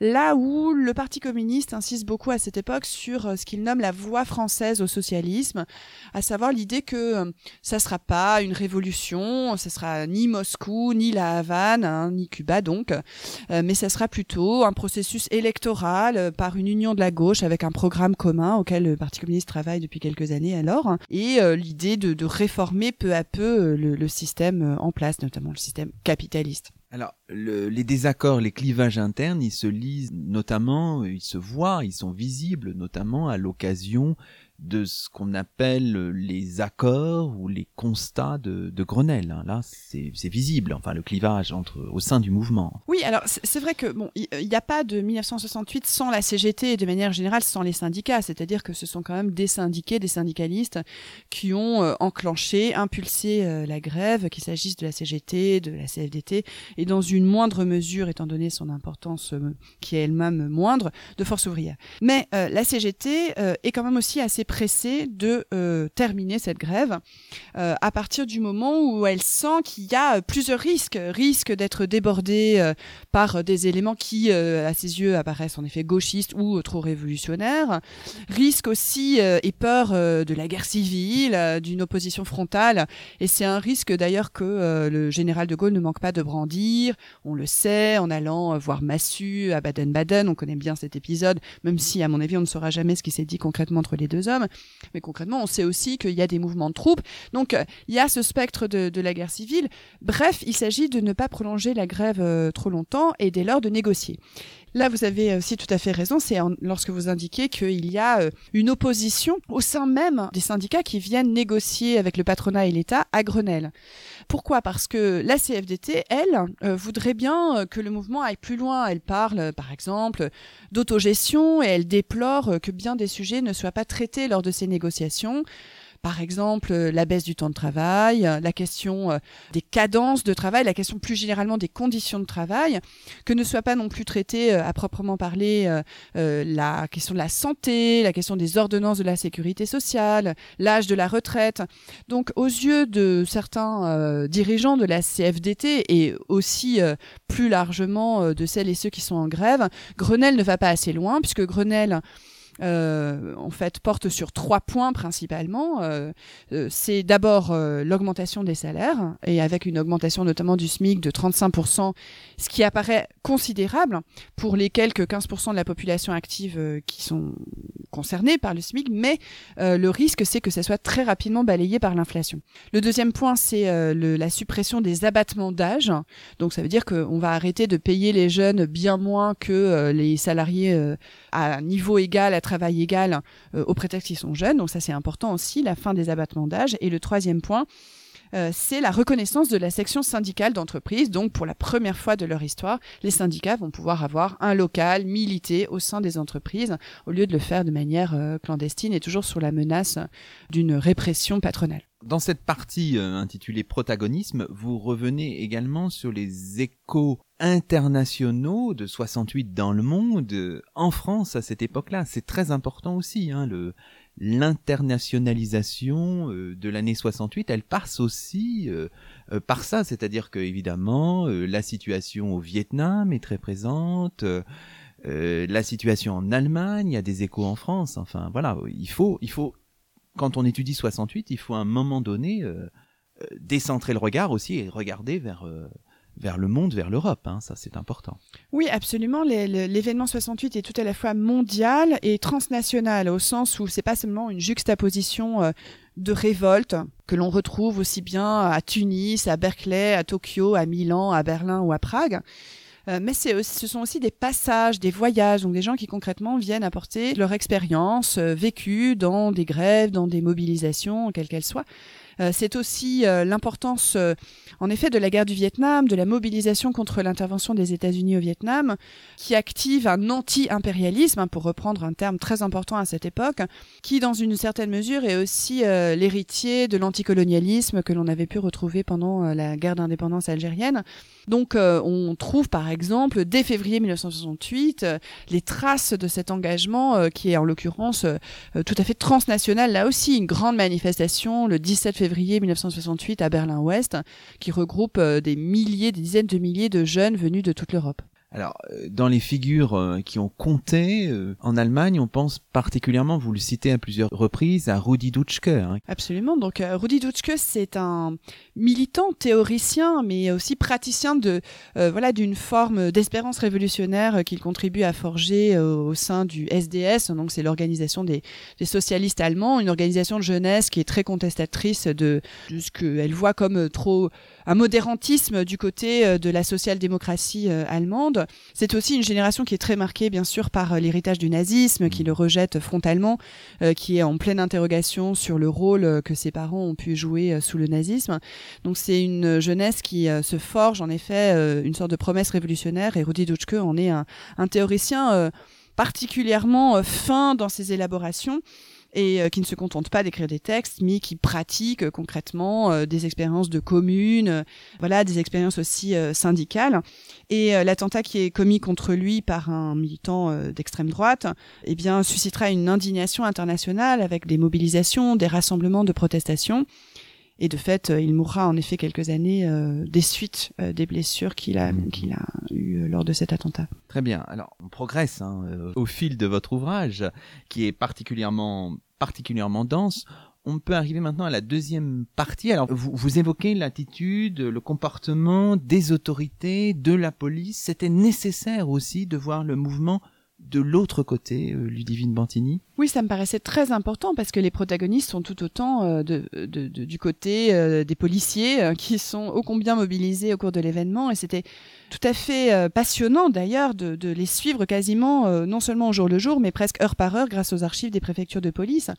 Speaker 2: Là où le Parti communiste insiste beaucoup à cette époque sur euh, ce qu'il nomme la voie française au socialisme, à savoir l'idée que euh, ça sera pas une révolution, ça sera ni Moscou, ni la Havane, hein, ni Cuba donc, euh, mais ça sera plutôt un processus électoral par une union de la gauche avec un programme commun auquel le Parti communiste travaille depuis quelques années alors, l'idée de, réformer peu à peu le système en place, notamment le système capitaliste.
Speaker 1: Alors, le, les désaccords, les clivages internes, ils se lisent notamment, ils se voient, ils sont visibles notamment à l'occasion de ce qu'on appelle les accords ou les constats de, Grenelle. Hein. Là, c'est visible, enfin le clivage entre au sein du mouvement.
Speaker 2: Oui, alors c'est vrai que bon, il n'y a pas de 1968 sans la CGT et de manière générale sans les syndicats. C'est-à-dire que ce sont quand même des syndiqués, des syndicalistes qui ont euh, enclenché, impulsé euh, la grève, qu'il s'agisse de la CGT, de la CFDT, et dans une moindre mesure, étant donné son importance euh, qui est elle-même moindre, de force ouvrière. Mais la CGT est quand même aussi assez pressée de euh, terminer cette grève euh, à partir du moment où elle sent qu'il y a plusieurs risques, risque d'être débordée euh, par des éléments qui, à ses yeux, apparaissent en effet gauchistes ou trop révolutionnaires, risque aussi et peur de la guerre civile, d'une opposition frontale, et c'est un risque d'ailleurs que le général de Gaulle ne manque pas de brandir, on le sait, en allant voir Massu à Baden-Baden, on connaît bien cet épisode, même si à mon avis on ne saura jamais ce qui s'est dit concrètement entre les deux hommes, mais concrètement, on sait aussi qu'il y a des mouvements de troupes. Donc, euh, il y a ce spectre de, la guerre civile. Bref, il s'agit de ne pas prolonger la grève euh, trop longtemps et dès lors de négocier. Là, vous avez aussi tout à fait raison, c'est lorsque vous indiquez qu'il y a euh, une opposition au sein même des syndicats qui viennent négocier avec le patronat et l'État à Grenelle. Pourquoi? Parce que la CFDT, elle, euh, voudrait bien euh, que le mouvement aille plus loin. Elle parle, par exemple, d'autogestion et elle déplore que bien des sujets ne soient pas traités lors de ces négociations par exemple euh, la baisse du temps de travail, euh, la question euh, des cadences de travail, la question plus généralement des conditions de travail, que ne soit pas non plus traitée à proprement parler la question de la santé, la question des ordonnances de la sécurité sociale, l'âge de la retraite. Donc aux yeux de certains dirigeants de la CFDT et aussi plus largement de celles et ceux qui sont en grève, Grenelle ne va pas assez loin puisque Grenelle euh, en fait porte sur trois points principalement. Euh, euh, c'est d'abord l'augmentation des salaires et avec une augmentation notamment du SMIC de 35%, ce qui apparaît considérable pour les quelques 15% de la population active qui sont concernés par le SMIC, mais le risque c'est que ça soit très rapidement balayé par l'inflation. Le deuxième point c'est la suppression des abattements d'âge. Donc ça veut dire qu'on va arrêter de payer les jeunes bien moins que les salariés à niveau égal travail égal euh, au prétexte qu'ils sont jeunes. Donc ça c'est important aussi, la fin des abattements d'âge. Et le troisième point, euh, c'est la reconnaissance de la section syndicale d'entreprise. Donc, pour la première fois de leur histoire, les syndicats vont pouvoir avoir un local milité au sein des entreprises, au lieu de le faire de manière euh, clandestine et toujours sous la menace d'une répression patronale.
Speaker 1: Dans cette partie intitulée Protagonisme, vous revenez également sur les échos internationaux de 68 dans le monde, en France à cette époque-là. C'est très important aussi, hein, le, l'internationalisation euh, de l'année 68, elle passe aussi euh, euh, par ça, c'est-à-dire que évidemment la situation au Vietnam est très présente, la situation en Allemagne, il y a des échos en France, enfin voilà, il faut, il faut, quand on étudie 68, il faut à un moment donné décentrer le regard aussi et regarder vers vers le monde, vers l'Europe. Hein, ça, c'est important.
Speaker 2: Oui, absolument. L'événement 68 est tout à la fois mondial et transnational, au sens où c'est pas seulement une juxtaposition euh, de révolte que l'on retrouve aussi bien à Tunis, à Berkeley, à Tokyo, à Milan, à Berlin ou à Prague. Euh, mais ce sont aussi des passages, des voyages, donc des gens qui concrètement viennent apporter leur expérience euh, vécue dans des grèves, dans des mobilisations, quelles qu'elles soient. Euh, c'est aussi l'importance, en effet, de la guerre du Vietnam, de la mobilisation contre l'intervention des États-Unis au Vietnam, qui active un anti-impérialisme, hein, pour reprendre un terme très important à cette époque, qui, dans une certaine mesure, est aussi l'héritier de l'anticolonialisme que l'on avait pu retrouver pendant la guerre d'indépendance algérienne. Donc, on trouve, par exemple, dès février 1968, les traces de cet engagement qui est en l'occurrence tout à fait transnational. Là aussi, une grande manifestation le 17 février 1968 à Berlin-Ouest qui regroupe des milliers, des dizaines de milliers de jeunes venus de toute l'Europe.
Speaker 1: Alors, euh, dans les figures euh, qui ont compté euh, en Allemagne, on pense particulièrement, vous le citez à plusieurs reprises, à Rudi Dutschke. Hein.
Speaker 2: Absolument. Donc, Rudi Dutschke, c'est un militant, théoricien, mais aussi praticien de voilà d'une forme d'espérance révolutionnaire qu'il contribue à forger au sein du SDS. Donc, c'est l'organisation des, des, socialistes allemands, une organisation de jeunesse qui est très contestatrice de, de ce qu'elle voit comme trop un modérantisme du côté de la social-démocratie allemande. C'est aussi une génération qui est très marquée, bien sûr, par euh, l'héritage du nazisme, qui le rejette frontalement, euh, qui est en pleine interrogation sur le rôle euh, que ses parents ont pu jouer sous le nazisme. Donc c'est une jeunesse qui se forge, en effet, une sorte de promesse révolutionnaire, et Rudi Dutschke en est un, un théoricien particulièrement fin dans ses élaborations et euh, qui ne se contente pas d'écrire des textes, mais qui pratique euh, concrètement euh, des expériences de communes, voilà, des expériences aussi syndicales. Et l'attentat qui est commis contre lui par un militant d'extrême droite, eh bien, suscitera une indignation internationale avec des mobilisations, des rassemblements de protestation. Et de fait, il mourra en effet quelques années des suites des blessures qu'il a, mmh. qu'il a eues lors de cet attentat.
Speaker 1: Très bien. Alors, on progresse hein, au fil de votre ouvrage, qui est particulièrement particulièrement dense. On peut arriver maintenant à la deuxième partie. Alors, vous, vous évoquez l'attitude, le comportement des autorités, de la police. C'était nécessaire aussi de voir le mouvement de l'autre côté, euh, Ludivine Bantini.
Speaker 2: Oui, ça me paraissait très important parce que les protagonistes sont tout autant euh, du côté euh, des policiers qui sont ô combien mobilisés au cours de l'événement. Et c'était tout à fait passionnant d'ailleurs de, les suivre quasiment non seulement au jour le jour mais presque heure par heure grâce aux archives des préfectures de police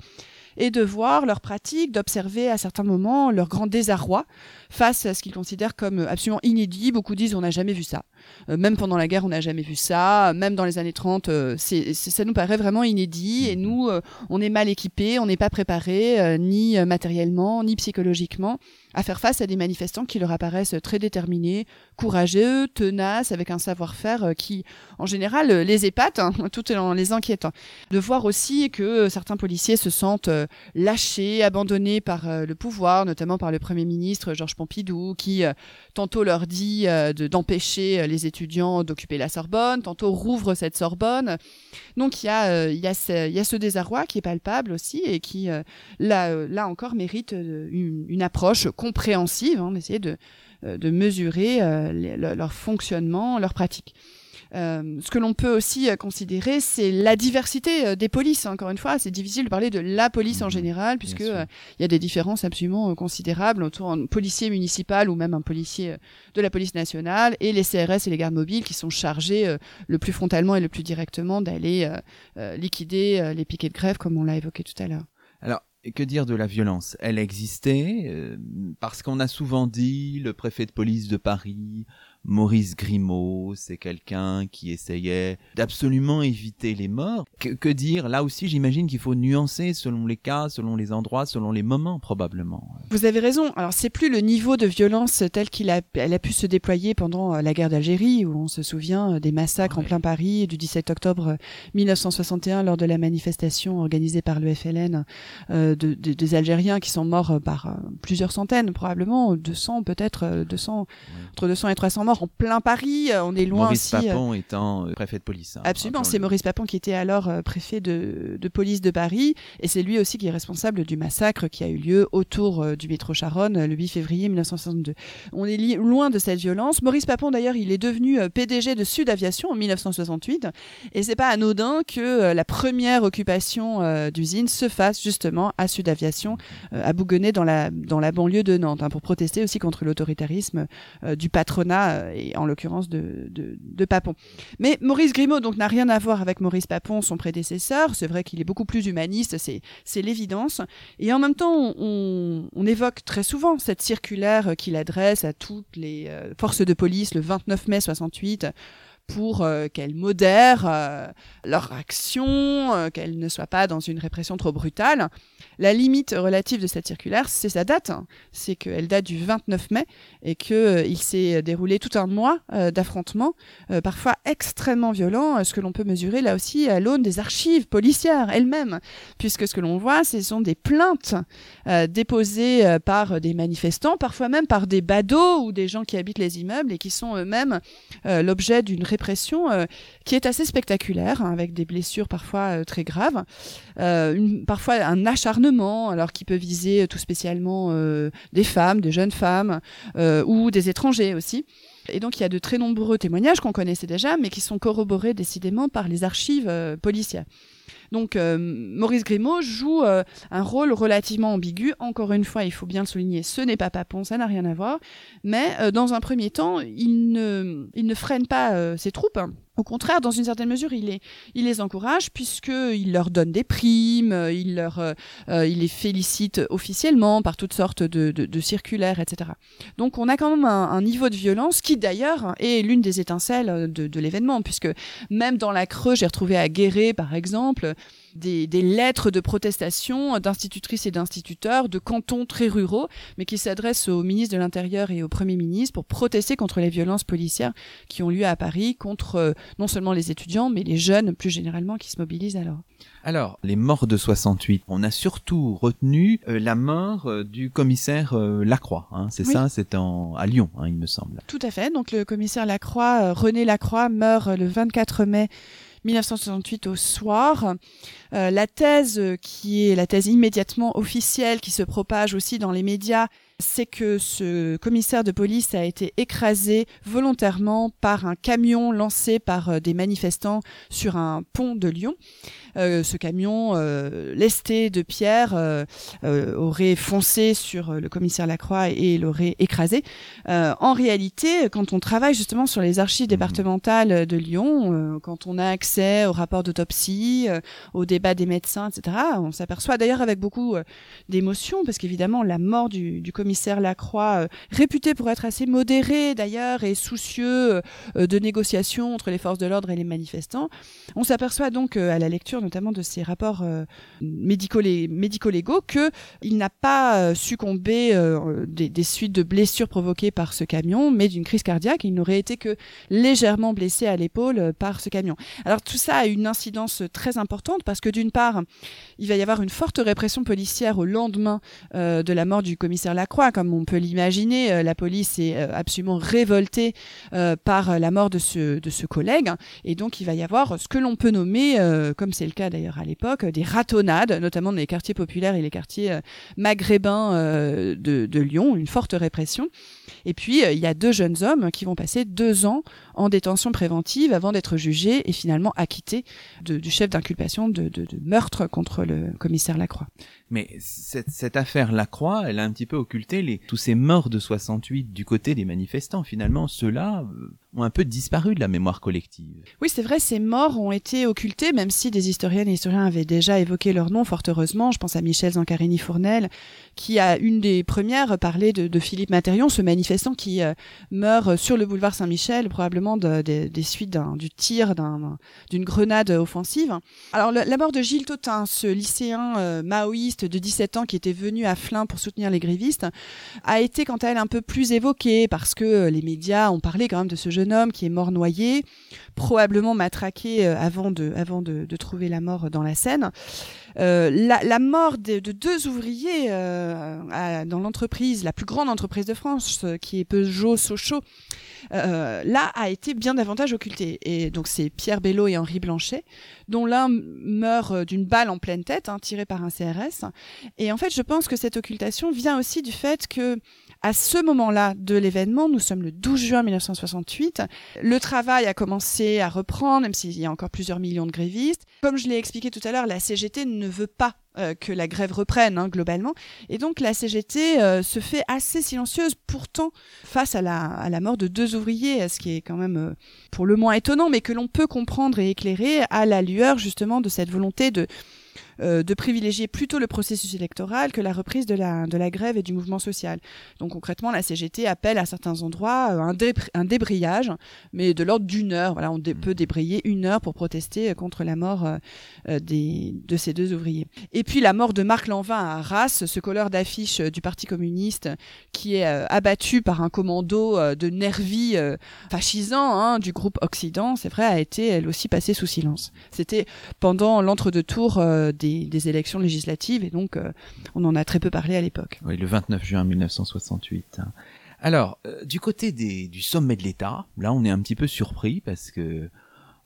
Speaker 2: et de voir leurs pratiques, d'observer à certains moments leur grand désarroi face à ce qu'ils considèrent comme absolument inédit. Beaucoup disent on n'a jamais vu ça. Euh, même pendant la guerre, on n'a jamais vu ça. Même dans les années 30, euh, c'est, ça nous paraît vraiment inédit. Et nous, euh, on est mal équipés, on n'est pas préparés, ni matériellement, ni psychologiquement à faire face à des manifestants qui leur apparaissent très déterminés, courageux, tenaces, avec un savoir-faire euh, qui, en général, euh, les épate, hein, tout en les inquiétant. De voir aussi que euh, certains policiers se sentent lâchés, abandonnés par le pouvoir, notamment par le Premier ministre Georges Pompidou, qui tantôt leur dit d'empêcher les étudiants d'occuper la Sorbonne, tantôt rouvre cette Sorbonne. Donc il y, a, ce, désarroi qui est palpable aussi et qui, là, encore, mérite une approche compréhensive, hein, d'essayer de, euh, de mesurer euh, leur fonctionnement, leur pratique. Euh, ce que l'on peut aussi considérer, c'est la diversité des polices. Encore une fois, c'est difficile de parler de la police en mhm. général, puisque il y a des différences absolument considérables autour d'un policier municipal ou même un policier de la police nationale et les CRS et les gardes mobiles qui sont chargés le plus frontalement et le plus directement d'aller liquider les piquets de grève, comme on l'a évoqué tout à l'heure.
Speaker 1: Que dire de la violence? Elle existait euh, parce qu'on a souvent dit le préfet de police de Paris Maurice Grimaud, c'est quelqu'un qui essayait d'absolument éviter les morts. Que, dire? Là aussi, j'imagine qu'il faut nuancer selon les cas, selon les endroits, selon les moments, probablement.
Speaker 2: Vous avez raison. Alors, c'est plus le niveau de violence tel qu'il a, elle a pu se déployer pendant euh, la guerre d'Algérie, où on se souvient euh, des massacres en plein Paris du 17 octobre 1961 lors de la manifestation organisée par le FLN euh, de, des Algériens qui sont morts par plusieurs centaines, probablement 200, peut-être 200, entre 200 et 300 morts en plein Paris. Euh, on est loin
Speaker 1: Maurice
Speaker 2: aussi.
Speaker 1: Maurice Papon euh, étant euh, préfet de police. Hein,
Speaker 2: absolument, c'est Maurice Papon qui était alors préfet de, de, police de Paris. Et c'est lui aussi qui est responsable du massacre qui a eu lieu autour du métro Charonne le 8 février 1962. On est loin de cette violence. Maurice Papon, d'ailleurs, il est devenu PDG de Sud Aviation en 1968. Et c'est pas anodin que la première occupation d'usine se fasse justement à Sud Aviation, à dans la, dans la banlieue de Nantes, hein, pour protester aussi contre l'autoritarisme du patronat et en l'occurrence de, de, de, Papon. Mais Maurice Grimaud donc n'a rien à voir avec Maurice Papon, son prédécesseur. C'est vrai qu'il est beaucoup plus humaniste, c'est l'évidence. Et en même temps, on, on, évoque très souvent cette circulaire qu'il adresse à toutes les forces de police le 29 mai 68 pour euh, qu'elles modèrent euh, leur action, euh, qu'elles ne soient pas dans une répression trop brutale. La limite relative de cette circulaire, c'est sa date. Hein. C'est qu'elle date du 29 mai et qu'il s'est déroulé tout un mois d'affrontements, parfois extrêmement violents, ce que l'on peut mesurer là aussi à l'aune des archives policières elles-mêmes, puisque ce que l'on voit, ce sont des plaintes déposées par des manifestants, parfois même par des badauds ou des gens qui habitent les immeubles et qui sont eux-mêmes l'objet d'une répression euh, qui est assez spectaculaire, hein, avec des blessures parfois euh, très graves, euh, parfois un acharnement, alors qui peut viser tout spécialement des femmes, des jeunes femmes ou des étrangers aussi. Et donc il y a de très nombreux témoignages qu'on connaissait déjà, mais qui sont corroborés décidément par les archives policières. Donc Maurice Grimaud joue un rôle relativement ambigu. Encore une fois, il faut bien le souligner, ce n'est pas Papon, ça n'a rien à voir. Mais dans un premier temps, il ne, il ne freine pas ses troupes. Au contraire, dans une certaine mesure, il les, il les encourage puisqu'il leur donne des primes, il, leur, euh, il les félicite officiellement par toutes sortes de, circulaires, etc. Donc on a quand même un, un niveau de violence qui d'ailleurs est l'une des étincelles de, de l'événement, puisque même dans la Creux, j'ai retrouvé à Guéret, par exemple, des, lettres de protestation d'institutrices et d'instituteurs de cantons très ruraux, mais qui s'adressent au ministre de l'Intérieur et au Premier ministre pour protester contre les violences policières qui ont lieu à Paris contre euh, non seulement les étudiants, mais les jeunes plus généralement qui se mobilisent alors.
Speaker 1: Alors, les morts de 68, on a surtout retenu euh, la mort euh, du commissaire Lacroix, hein, c'est ça, c'est à Lyon, hein, il me semble.
Speaker 2: Tout à fait, donc le commissaire Lacroix, René Lacroix, meurt le 24 mai 1968 au soir. Euh, la thèse qui est la thèse immédiatement officielle, qui se propage aussi dans les médias, c'est que ce commissaire de police a été écrasé volontairement par un camion lancé par euh, des manifestants sur un pont de Lyon. Euh, ce camion euh, lesté de pierre euh, aurait foncé sur le commissaire Lacroix et l'aurait écrasé. en réalité, quand on travaille justement sur les archives mmh. départementales de Lyon, quand on a accès aux rapports d'autopsie, aux débats des médecins, etc., on s'aperçoit d'ailleurs avec beaucoup d'émotion, parce qu'évidemment la mort du, du commissaire Lacroix, réputé pour être assez modéré d'ailleurs et soucieux de négociations entre les forces de l'ordre et les manifestants, on s'aperçoit donc à la lecture notamment de ses rapports euh, médico-légaux, qu'il n'a pas euh, succombé euh, des, suites de blessures provoquées par ce camion, mais d'une crise cardiaque. Il n'aurait été que légèrement blessé à l'épaule par ce camion. Alors tout ça a une incidence très importante parce que d'une part, il va y avoir une forte répression policière au lendemain de la mort du commissaire Lacroix, comme on peut l'imaginer. la police est absolument révoltée par la mort de ce, de ce collègue, et donc il va y avoir ce que l'on peut nommer, comme c'est le cas d'ailleurs à l'époque, des ratonnades, notamment dans les quartiers populaires et les quartiers euh, maghrébins euh, de, Lyon, une forte répression. Et puis, euh, il y a deux jeunes hommes qui vont passer deux ans en détention préventive avant d'être jugés et finalement acquittés du chef d'inculpation de, meurtre contre le commissaire Lacroix.
Speaker 1: Mais cette, affaire Lacroix, elle a un petit peu occulté tous ces morts de 68 du côté des manifestants. Finalement, ceux-là ont un peu disparu de la mémoire collective.
Speaker 2: Oui, c'est vrai, ces morts ont été occultés, même si des historiennes et historiens avaient déjà évoqué leur nom, fort heureusement. Je pense à Michel Zancarini-Fournel, qui a une des premières parlé de, Philippe Matérion, ce manifestant qui euh, meurt sur le boulevard Saint-Michel, probablement de, des suites du tir d'une grenade offensive. Alors, la mort de Gilles Totin, ce lycéen euh, maoïste, de 17 ans qui était venue à Flins pour soutenir les grévistes, a été quant à elle un peu plus évoquée parce que les médias ont parlé quand même de ce jeune homme qui est mort noyé, probablement matraqué euh, avant de, avant de, trouver la mort dans la Seine. Euh, la, mort de, deux ouvriers dans l'entreprise, la plus grande entreprise de France, qui est Peugeot Sochaux, là a été bien davantage occultée. Et donc c'est Pierre Bello et Henri Blanchet, dont l'un meurt d'une balle en pleine tête, hein, tirée par un CRS, et en fait, je pense que cette occultation vient aussi du fait que À ce moment-là de l'événement, nous sommes le 12 juin 1968, le travail a commencé à reprendre, même s'il y a encore plusieurs millions de grévistes. Comme je l'ai expliqué tout à l'heure, la CGT ne veut pas euh, que la grève reprenne hein, globalement. Et donc la CGT euh, se fait assez silencieuse pourtant face à la, à la mort de deux ouvriers, ce qui est quand même euh, pour le moins étonnant, mais que l'on peut comprendre et éclairer à la lueur justement de cette volonté de euh, de privilégier plutôt le processus électoral que la reprise de la, de la grève et du mouvement social. Donc concrètement, la CGT appelle à certains endroits euh, un, un débrayage, mais de l'ordre d'une heure. Voilà, on peut débrayer une heure pour protester euh, contre la mort des, de ces deux ouvriers. Et puis la mort de Marc Lanvin à Arras, ce colleur d'affiche du Parti communiste qui est abattu par un commando de nervis fascisants hein, du groupe Occident, c'est vrai, a été elle aussi passée sous silence. C'était pendant l'entre-deux-tours des des, élections législatives et donc euh, on en a très peu parlé à l'époque.
Speaker 1: Oui, le 29 juin 1968. Hein. Alors, euh, du côté des, du sommet de l'État, là on est un petit peu surpris parce que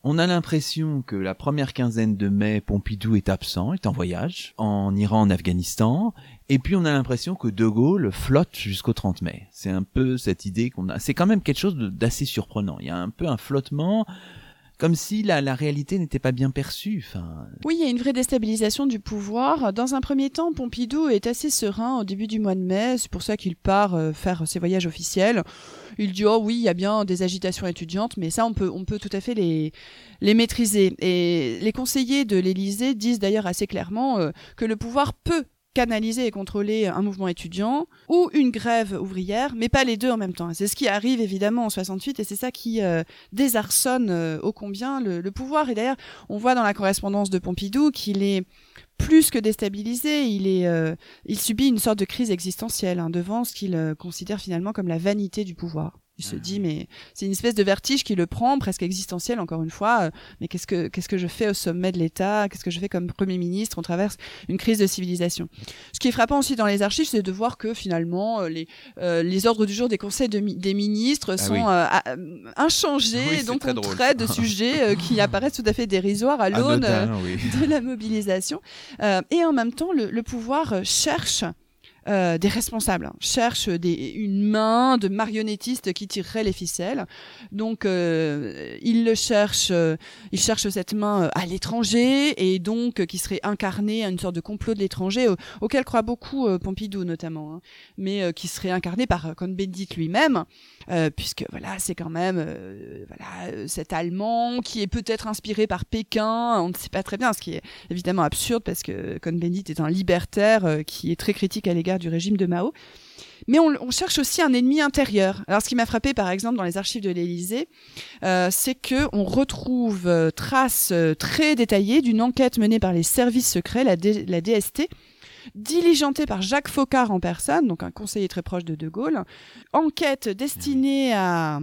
Speaker 1: on a l'impression que la première quinzaine de mai, Pompidou est absent, est en voyage, en Iran, en Afghanistan, et puis on a l'impression que De Gaulle flotte jusqu'au 30 mai. C'est un peu cette idée qu'on a. C'est quand même quelque chose d'assez surprenant. Il y a un peu un flottement comme si la, la réalité n'était pas bien perçue.
Speaker 2: Oui, il y a une vraie déstabilisation du pouvoir. Dans un premier temps, Pompidou est assez serein au début du mois de mai, c'est pour ça qu'il part euh, faire ses voyages officiels. Il dit, oh oui, il y a bien des agitations étudiantes, mais ça, on peut, tout à fait les, les maîtriser. Et les conseillers de l'Élysée disent d'ailleurs assez clairement euh, que le pouvoir peut canaliser et contrôler un mouvement étudiant ou une grève ouvrière, mais pas les deux en même temps. C'est ce qui arrive évidemment en 68 et c'est ça qui euh, désarçonne euh, ô combien le, pouvoir. Et d'ailleurs, on voit dans la correspondance de Pompidou qu'il est plus que déstabilisé, il, est, euh, il subit une sorte de crise existentielle hein, devant ce qu'il considère finalement comme la vanité du pouvoir. Il se dit, mais c'est une espèce de vertige qui le prend, presque existentiel, encore une fois. Euh, mais qu'est-ce que, qu'est-ce que je fais au sommet de l'État? Qu'est-ce que je fais comme Premier ministre? On traverse une crise de civilisation. Ce qui est frappant aussi dans les archives, c'est de voir que finalement, euh, les, euh, les ordres du jour des conseils des ministres ah sont inchangés. Ah donc, on traite de sujets qui apparaissent tout à fait dérisoires à l'aune de la mobilisation. et en même temps, le, le pouvoir cherche euh, des responsables, hein, cherchent des, une main de marionnettistes qui tirerait les ficelles. Donc, euh, ils le cherchent, euh, ils cette main à l'étranger et donc qui serait incarnée à une sorte de complot de l'étranger auquel croit beaucoup Pompidou notamment, hein, mais qui serait incarné par Cohn-Bendit lui-même, puisque voilà, c'est quand même voilà cet Allemand qui est peut-être inspiré par Pékin, on ne sait pas très bien, ce qui est évidemment absurde parce que Cohn-Bendit est un libertaire qui est très critique à l'égard du régime de Mao. Mais on, cherche aussi un ennemi intérieur. Alors, ce qui m'a frappé, par exemple, dans les archives de l'Élysée, euh, c'est que on retrouve euh, traces euh, très détaillées d'une enquête menée par les services secrets, la, DST, diligentée par Jacques Faucard en personne, donc un conseiller très proche de De Gaulle. Enquête destinée à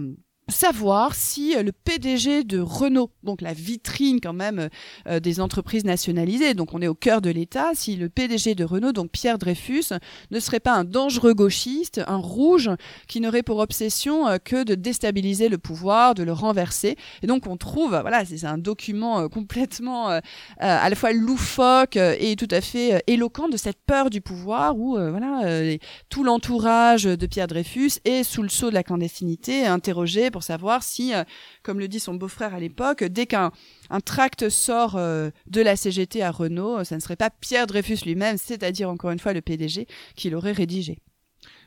Speaker 2: savoir si euh, le PDG de Renault, donc la vitrine quand même euh, euh, des entreprises nationalisées, donc on est au cœur de l'État, si le PDG de Renault, donc Pierre Dreyfus, ne serait pas un dangereux gauchiste, un rouge, qui n'aurait pour obsession que de déstabiliser le pouvoir, de le renverser. Et donc on trouve, voilà, c'est un document complètement à la fois loufoque et tout à fait éloquent de cette peur du pouvoir où, voilà, tout l'entourage de Pierre Dreyfus est sous le sceau de la clandestinité, interrogé pour savoir si, euh, comme le dit son beau-frère à l'époque, dès qu'un un tract sort euh, de la CGT à Renault, ça ne serait pas Pierre Dreyfus lui-même, c'est-à-dire encore une fois le PDG, qui l'aurait rédigé.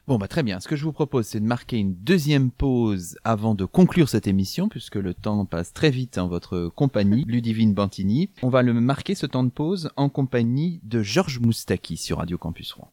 Speaker 1: Bon, bah très bien. Ce que je vous propose, c'est de marquer une deuxième pause avant de conclure cette émission, puisque le temps passe très vite en votre compagnie, Ludivine Bantini. On va le marquer, ce temps de pause, en compagnie de Georges Moustaki sur Radio Campus Rouen.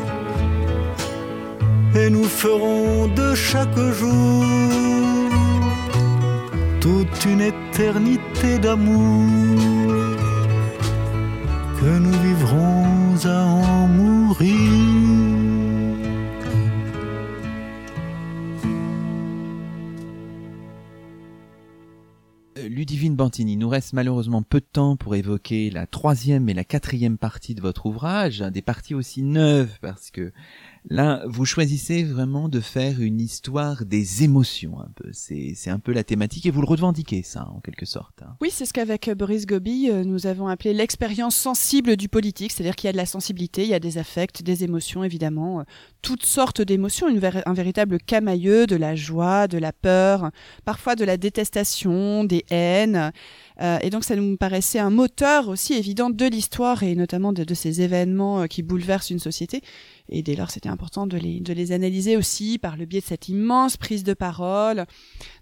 Speaker 5: Et nous ferons de chaque jour toute une éternité d'amour que nous vivrons à en mourir.
Speaker 1: Euh, Ludivine Bantini, nous reste malheureusement peu de temps pour évoquer la troisième et la quatrième partie de votre ouvrage, des parties aussi neuves parce que Là, vous choisissez vraiment de faire une histoire des émotions un peu. C'est, un peu la thématique et vous le revendiquez ça en quelque sorte. Hein.
Speaker 2: Oui, c'est ce qu'avec Boris Gobi, euh, nous avons appelé l'expérience sensible du politique, c'est-à-dire qu'il y a de la sensibilité, il y a des affects, des émotions évidemment, euh, toutes sortes d'émotions, un véritable camailleux de la joie, de la peur, parfois de la détestation, des haines. Euh, et donc ça nous paraissait un moteur aussi évident de l'histoire et notamment de, de ces événements qui bouleversent une société. Et dès lors, c'était important de les, de les analyser aussi par le biais de cette immense prise de parole,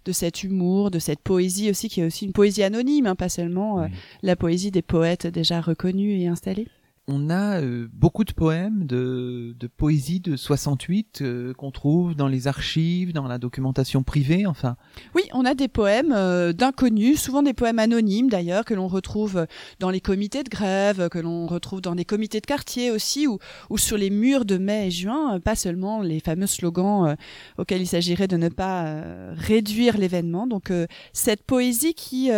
Speaker 2: de cet humour, de cette poésie aussi, qui est aussi une poésie anonyme, hein, pas seulement euh, la poésie des poètes déjà reconnus et installés
Speaker 1: on a euh, beaucoup de poèmes de, de poésie de 68 euh, qu'on trouve dans les archives, dans la documentation privée, enfin.
Speaker 2: Oui, on a des poèmes euh, d'inconnus, souvent des poèmes anonymes d'ailleurs, que l'on retrouve dans les comités de grève, que l'on retrouve dans les comités de quartier aussi, ou, ou sur les murs de mai et juin, pas seulement les fameux slogans auxquels il s'agirait de ne pas réduire l'événement. Donc cette poésie qui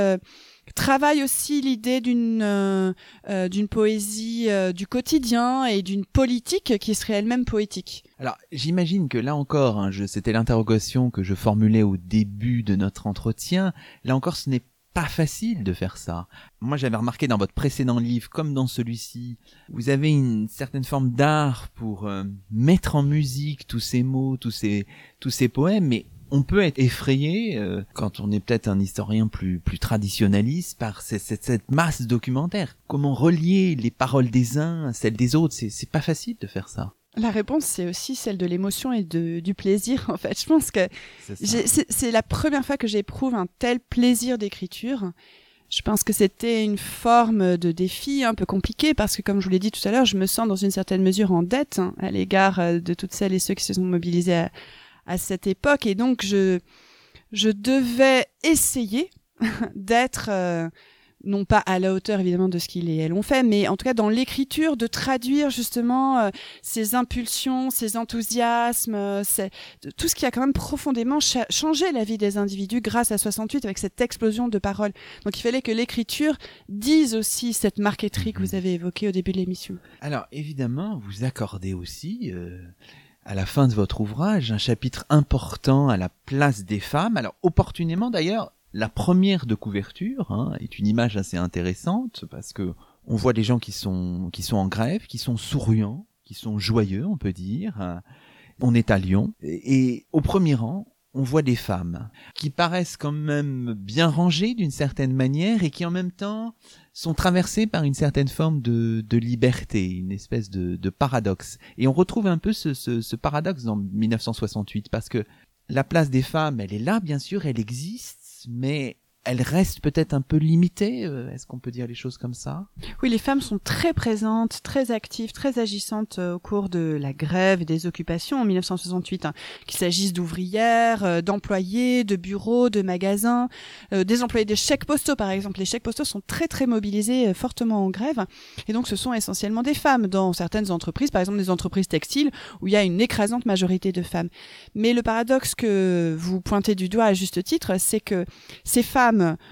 Speaker 2: travaille aussi l'idée d'une euh, euh, d'une poésie euh, du quotidien et d'une politique qui serait elle-même poétique.
Speaker 1: Alors j'imagine que là encore, hein, c'était l'interrogation que je formulais au début de notre entretien. Là encore, ce n'est pas facile de faire ça. Moi, j'avais remarqué dans votre précédent livre, comme dans celui-ci, vous avez une certaine forme d'art pour mettre en musique tous ces mots, tous ces tous ces poèmes, mais on peut être effrayé euh, quand on est peut-être un historien plus plus traditionnaliste par cette, cette, masse documentaire. Comment relier les paroles des uns à celles des autres C'est c'est pas facile de faire ça.
Speaker 2: La réponse, c'est aussi celle de l'émotion et de, du plaisir, en fait. Je pense que c'est la première fois que j'éprouve un tel plaisir d'écriture. Je pense que c'était une forme de défi un peu compliqué parce que, comme je vous l'ai dit tout à l'heure, je me sens dans une certaine mesure en dette hein, à l'égard euh, de toutes celles et ceux qui se sont mobilisés à, à cette époque et donc je je devais essayer d'être euh, non pas à la hauteur évidemment de ce qu'il et elles ont fait, mais en tout cas dans l'écriture de traduire justement euh, ces impulsions, ces enthousiasmes, euh, tout ce qui a quand même profondément changé la vie des individus grâce à 68 avec cette explosion de paroles. Donc il fallait que l'écriture dise aussi cette marqueterie que vous avez évoquée au début de l'émission.
Speaker 1: Alors évidemment, vous accordez aussi à la fin de votre ouvrage un chapitre important à la place des femmes. Alors opportunément d'ailleurs, la première de couverture hein, est une image assez intéressante parce que on voit des gens qui sont qui sont en grève, qui sont souriants, qui sont joyeux, on peut dire. On est à Lyon et au premier rang, on voit des femmes qui paraissent quand même bien rangées d'une certaine manière et qui en même temps sont traversées par une certaine forme de, liberté, une espèce de, paradoxe. Et on retrouve un peu ce, ce, ce, paradoxe dans 1968 parce que la place des femmes, elle est là bien sûr, elle existe, mais elle reste peut-être un peu limitée. euh, Est-ce qu'on peut dire les choses comme ça?
Speaker 2: Oui, les femmes sont très présentes, très actives, très agissantes euh, au cours de la grève et des occupations en 1968, hein, qu'il s'agisse d'ouvrières, euh, d'employés, de bureaux, de magasins, des employés des chèques postaux par exemple. Les chèques postaux sont très très mobilisés, fortement en grève, et donc ce sont essentiellement des femmes dans certaines entreprises, par exemple des entreprises textiles où il y a une écrasante majorité de femmes. Mais le paradoxe que vous pointez du doigt à juste titre, c'est que ces femmes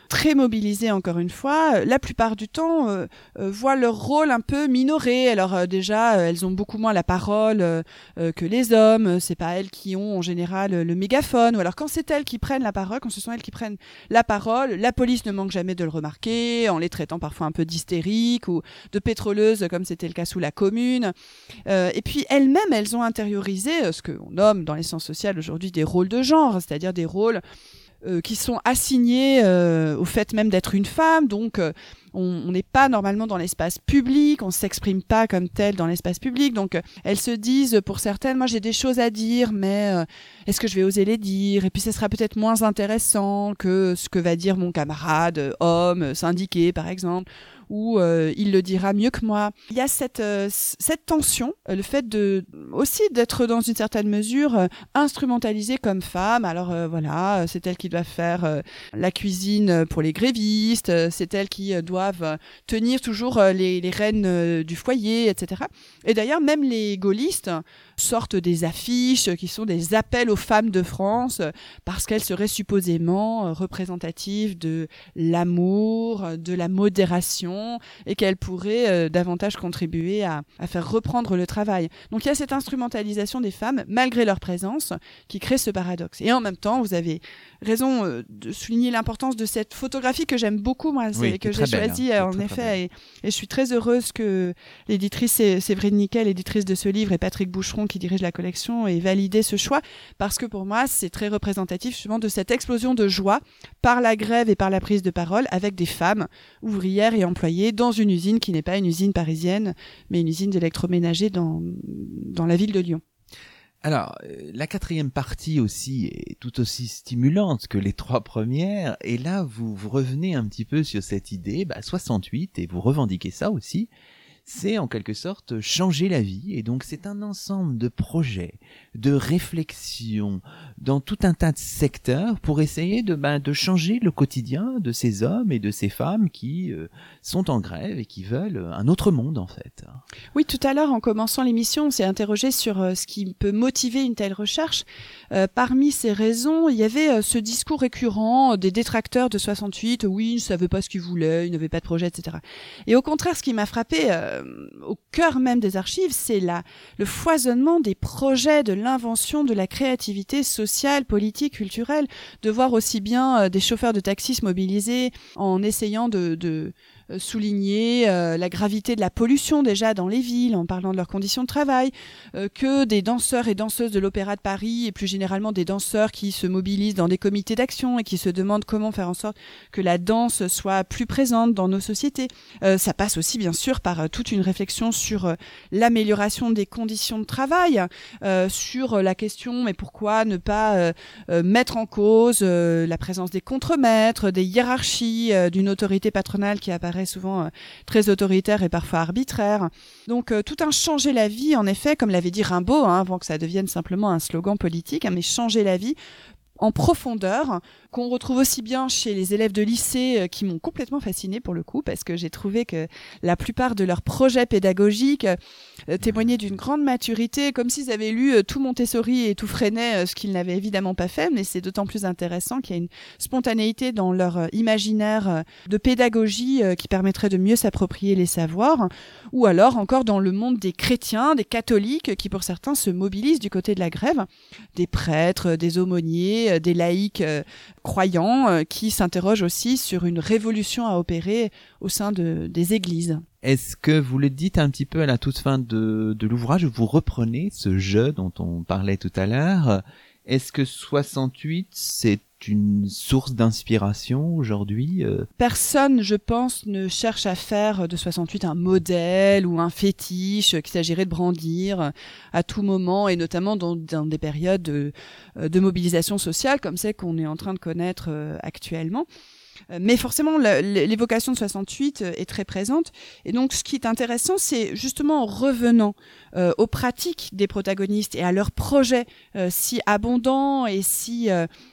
Speaker 2: très mobilisées encore une fois, euh, la plupart du temps euh, euh, voient leur rôle un peu minoré. Alors déjà, elles ont beaucoup moins la parole que les hommes. C'est pas elles qui ont en général le mégaphone. Ou alors quand c'est elles qui prennent la parole, quand ce sont elles qui prennent la parole, la police ne manque jamais de le remarquer en les traitant parfois un peu d'hystériques ou de pétroleuses, comme c'était le cas sous la Commune. Et puis elles-mêmes, elles ont intériorisé ce qu'on nomme dans les sciences sociales aujourd'hui des rôles de genre, c'est-à-dire des rôles euh, qui sont assignés euh, au fait même d'être une femme. Donc, euh, on n'est pas normalement dans l'espace public, on s'exprime pas comme tel dans l'espace public. Donc, euh, elles se disent, pour certaines, moi j'ai des choses à dire, mais euh, est-ce que je vais oser les dire? Et puis, ce sera peut-être moins intéressant que ce que va dire mon camarade, euh, homme, syndiqué, par exemple ou euh, il le dira mieux que moi. Il y a cette euh, cette tension, euh, le fait de aussi d'être dans une certaine mesure euh, instrumentalisée comme femme. Alors euh, voilà, c'est elle qui doit faire la cuisine pour les grévistes, c'est elle qui doivent tenir toujours les, les rênes du foyer, etc. Et d'ailleurs, même les gaullistes sortent des affiches qui sont des appels aux femmes de France parce qu'elles seraient supposément représentatives de l'amour, de la modération et qu'elles pourraient euh, davantage contribuer à, à faire reprendre le travail. Donc il y a cette instrumentalisation des femmes malgré leur présence qui crée ce paradoxe. Et en même temps, vous avez raison euh, de souligner l'importance de cette photographie que j'aime beaucoup moi,
Speaker 1: Oui, qui
Speaker 2: que
Speaker 1: est
Speaker 2: j'ai
Speaker 1: très belle,
Speaker 2: choisie
Speaker 1: hein,
Speaker 2: euh, en
Speaker 1: très, très
Speaker 2: effet et, et je suis très heureuse que l'éditrice Sé- Séverine Nickel, éditrice de ce livre, et Patrick Boucheron qui dirige la collection ait validé ce choix parce que pour moi c'est très représentatif justement de cette explosion de joie par la grève et par la prise de parole avec des femmes ouvrières et employées dans une usine qui n'est pas une usine parisienne mais une usine d'électroménager dans, dans la ville de Lyon.
Speaker 1: Alors, euh, la quatrième partie aussi est tout aussi stimulante que les trois premières, et là, vous, vous revenez un petit peu sur cette idée, bah, 68, et vous revendiquez ça aussi, c'est en quelque sorte changer la vie, et donc c'est un ensemble de projets, de réflexions, dans tout un tas de secteurs pour essayer de, bah, de changer le quotidien de ces hommes et de ces femmes qui euh, sont en grève et qui veulent un autre monde, en fait.
Speaker 2: Oui, tout à l'heure, en commençant l'émission, on s'est interrogé sur euh, ce qui peut motiver une telle recherche. Euh, parmi ces raisons, il y avait ce discours récurrent des détracteurs de 68. Oui, ils ne savaient pas ce qu'ils voulaient, ils n'avaient pas de projet, etc. Et au contraire, ce qui m'a frappé euh, au cœur même des archives, c'est la, le foisonnement des projets, de l'invention, de la créativité sociale, politique, culturelle, de voir aussi bien euh, des chauffeurs de taxis se mobiliser en essayant de, souligner euh, la gravité de la pollution déjà dans les villes, en parlant de leurs conditions de travail, euh, que des danseurs et danseuses de l'Opéra de Paris, et plus généralement des danseurs qui se mobilisent dans des comités d'action et qui se demandent comment faire en sorte que la danse soit plus présente dans nos sociétés. Euh, ça passe aussi bien sûr par euh, toute une réflexion sur euh, l'amélioration des conditions de travail, euh, sur euh, la question mais pourquoi ne pas euh, euh, mettre en cause euh, la présence des contremaîtres, des hiérarchies, euh, d'une autorité patronale qui apparaît souvent euh, très autoritaire et parfois arbitraire. Donc euh, tout un changer la vie, en effet, comme l'avait dit Rimbaud, hein, avant que ça devienne simplement un slogan politique, hein, mais changer la vie en profondeur, qu'on retrouve aussi bien chez les élèves de lycée euh, qui m'ont complètement fasciné pour le coup, parce que j'ai trouvé que la plupart de leurs projets pédagogiques euh, témoignaient d'une grande maturité, comme s'ils avaient lu euh, tout Montessori et tout Freinet, ce qu'ils n'avaient évidemment pas fait, mais c'est d'autant plus intéressant qu'il y a une spontanéité dans leur imaginaire de pédagogie qui permettrait de mieux s'approprier les savoirs, ou alors encore dans le monde des chrétiens, des catholiques, qui pour certains se mobilisent du côté de la grève, des prêtres, des aumôniers, des laïcs croyants euh, qui s'interrogent aussi sur une révolution à opérer au sein de, des églises.
Speaker 1: Est-ce que vous le dites un petit peu à la toute fin de, de l'ouvrage, vous reprenez ce jeu dont on parlait tout à l'heure Est-ce que 68, c'est une source d'inspiration aujourd'hui euh?
Speaker 2: Personne, je pense, ne cherche à faire de 68 un modèle ou un fétiche qu'il s'agirait de brandir à tout moment et notamment dans, des périodes de, de mobilisation sociale comme celle qu'on est en train de connaître euh, actuellement. Euh, mais forcément, l'évocation de 68 est très présente. Et donc, ce qui est intéressant, c'est justement en revenant aux pratiques des protagonistes et à leurs projets si abondants et si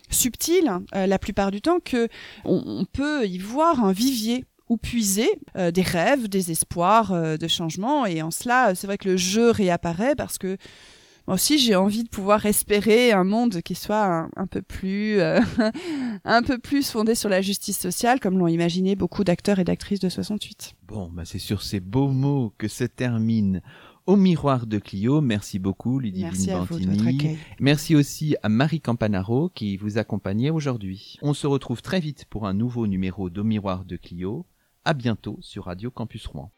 Speaker 2: subtils, la plupart du temps, que on peut y voir un vivier ou puiser euh, des rêves, des espoirs euh, de changement. Et en cela, c'est vrai que le jeu réapparaît parce que moi aussi j'ai envie de pouvoir espérer un monde qui soit un, peu plus euh, un peu plus fondé sur la justice sociale comme l'ont imaginé beaucoup d'acteurs et d'actrices de 68.
Speaker 1: Bon, bah c'est sur ces beaux mots que se termine au miroir de Clio. Merci beaucoup, Ludivine Merci Bantini. Merci aussi à Marie Campanaro qui vous accompagnait aujourd'hui. On se retrouve très vite pour un nouveau numéro d'Au miroir de Clio. À bientôt sur Radio Campus Rouen.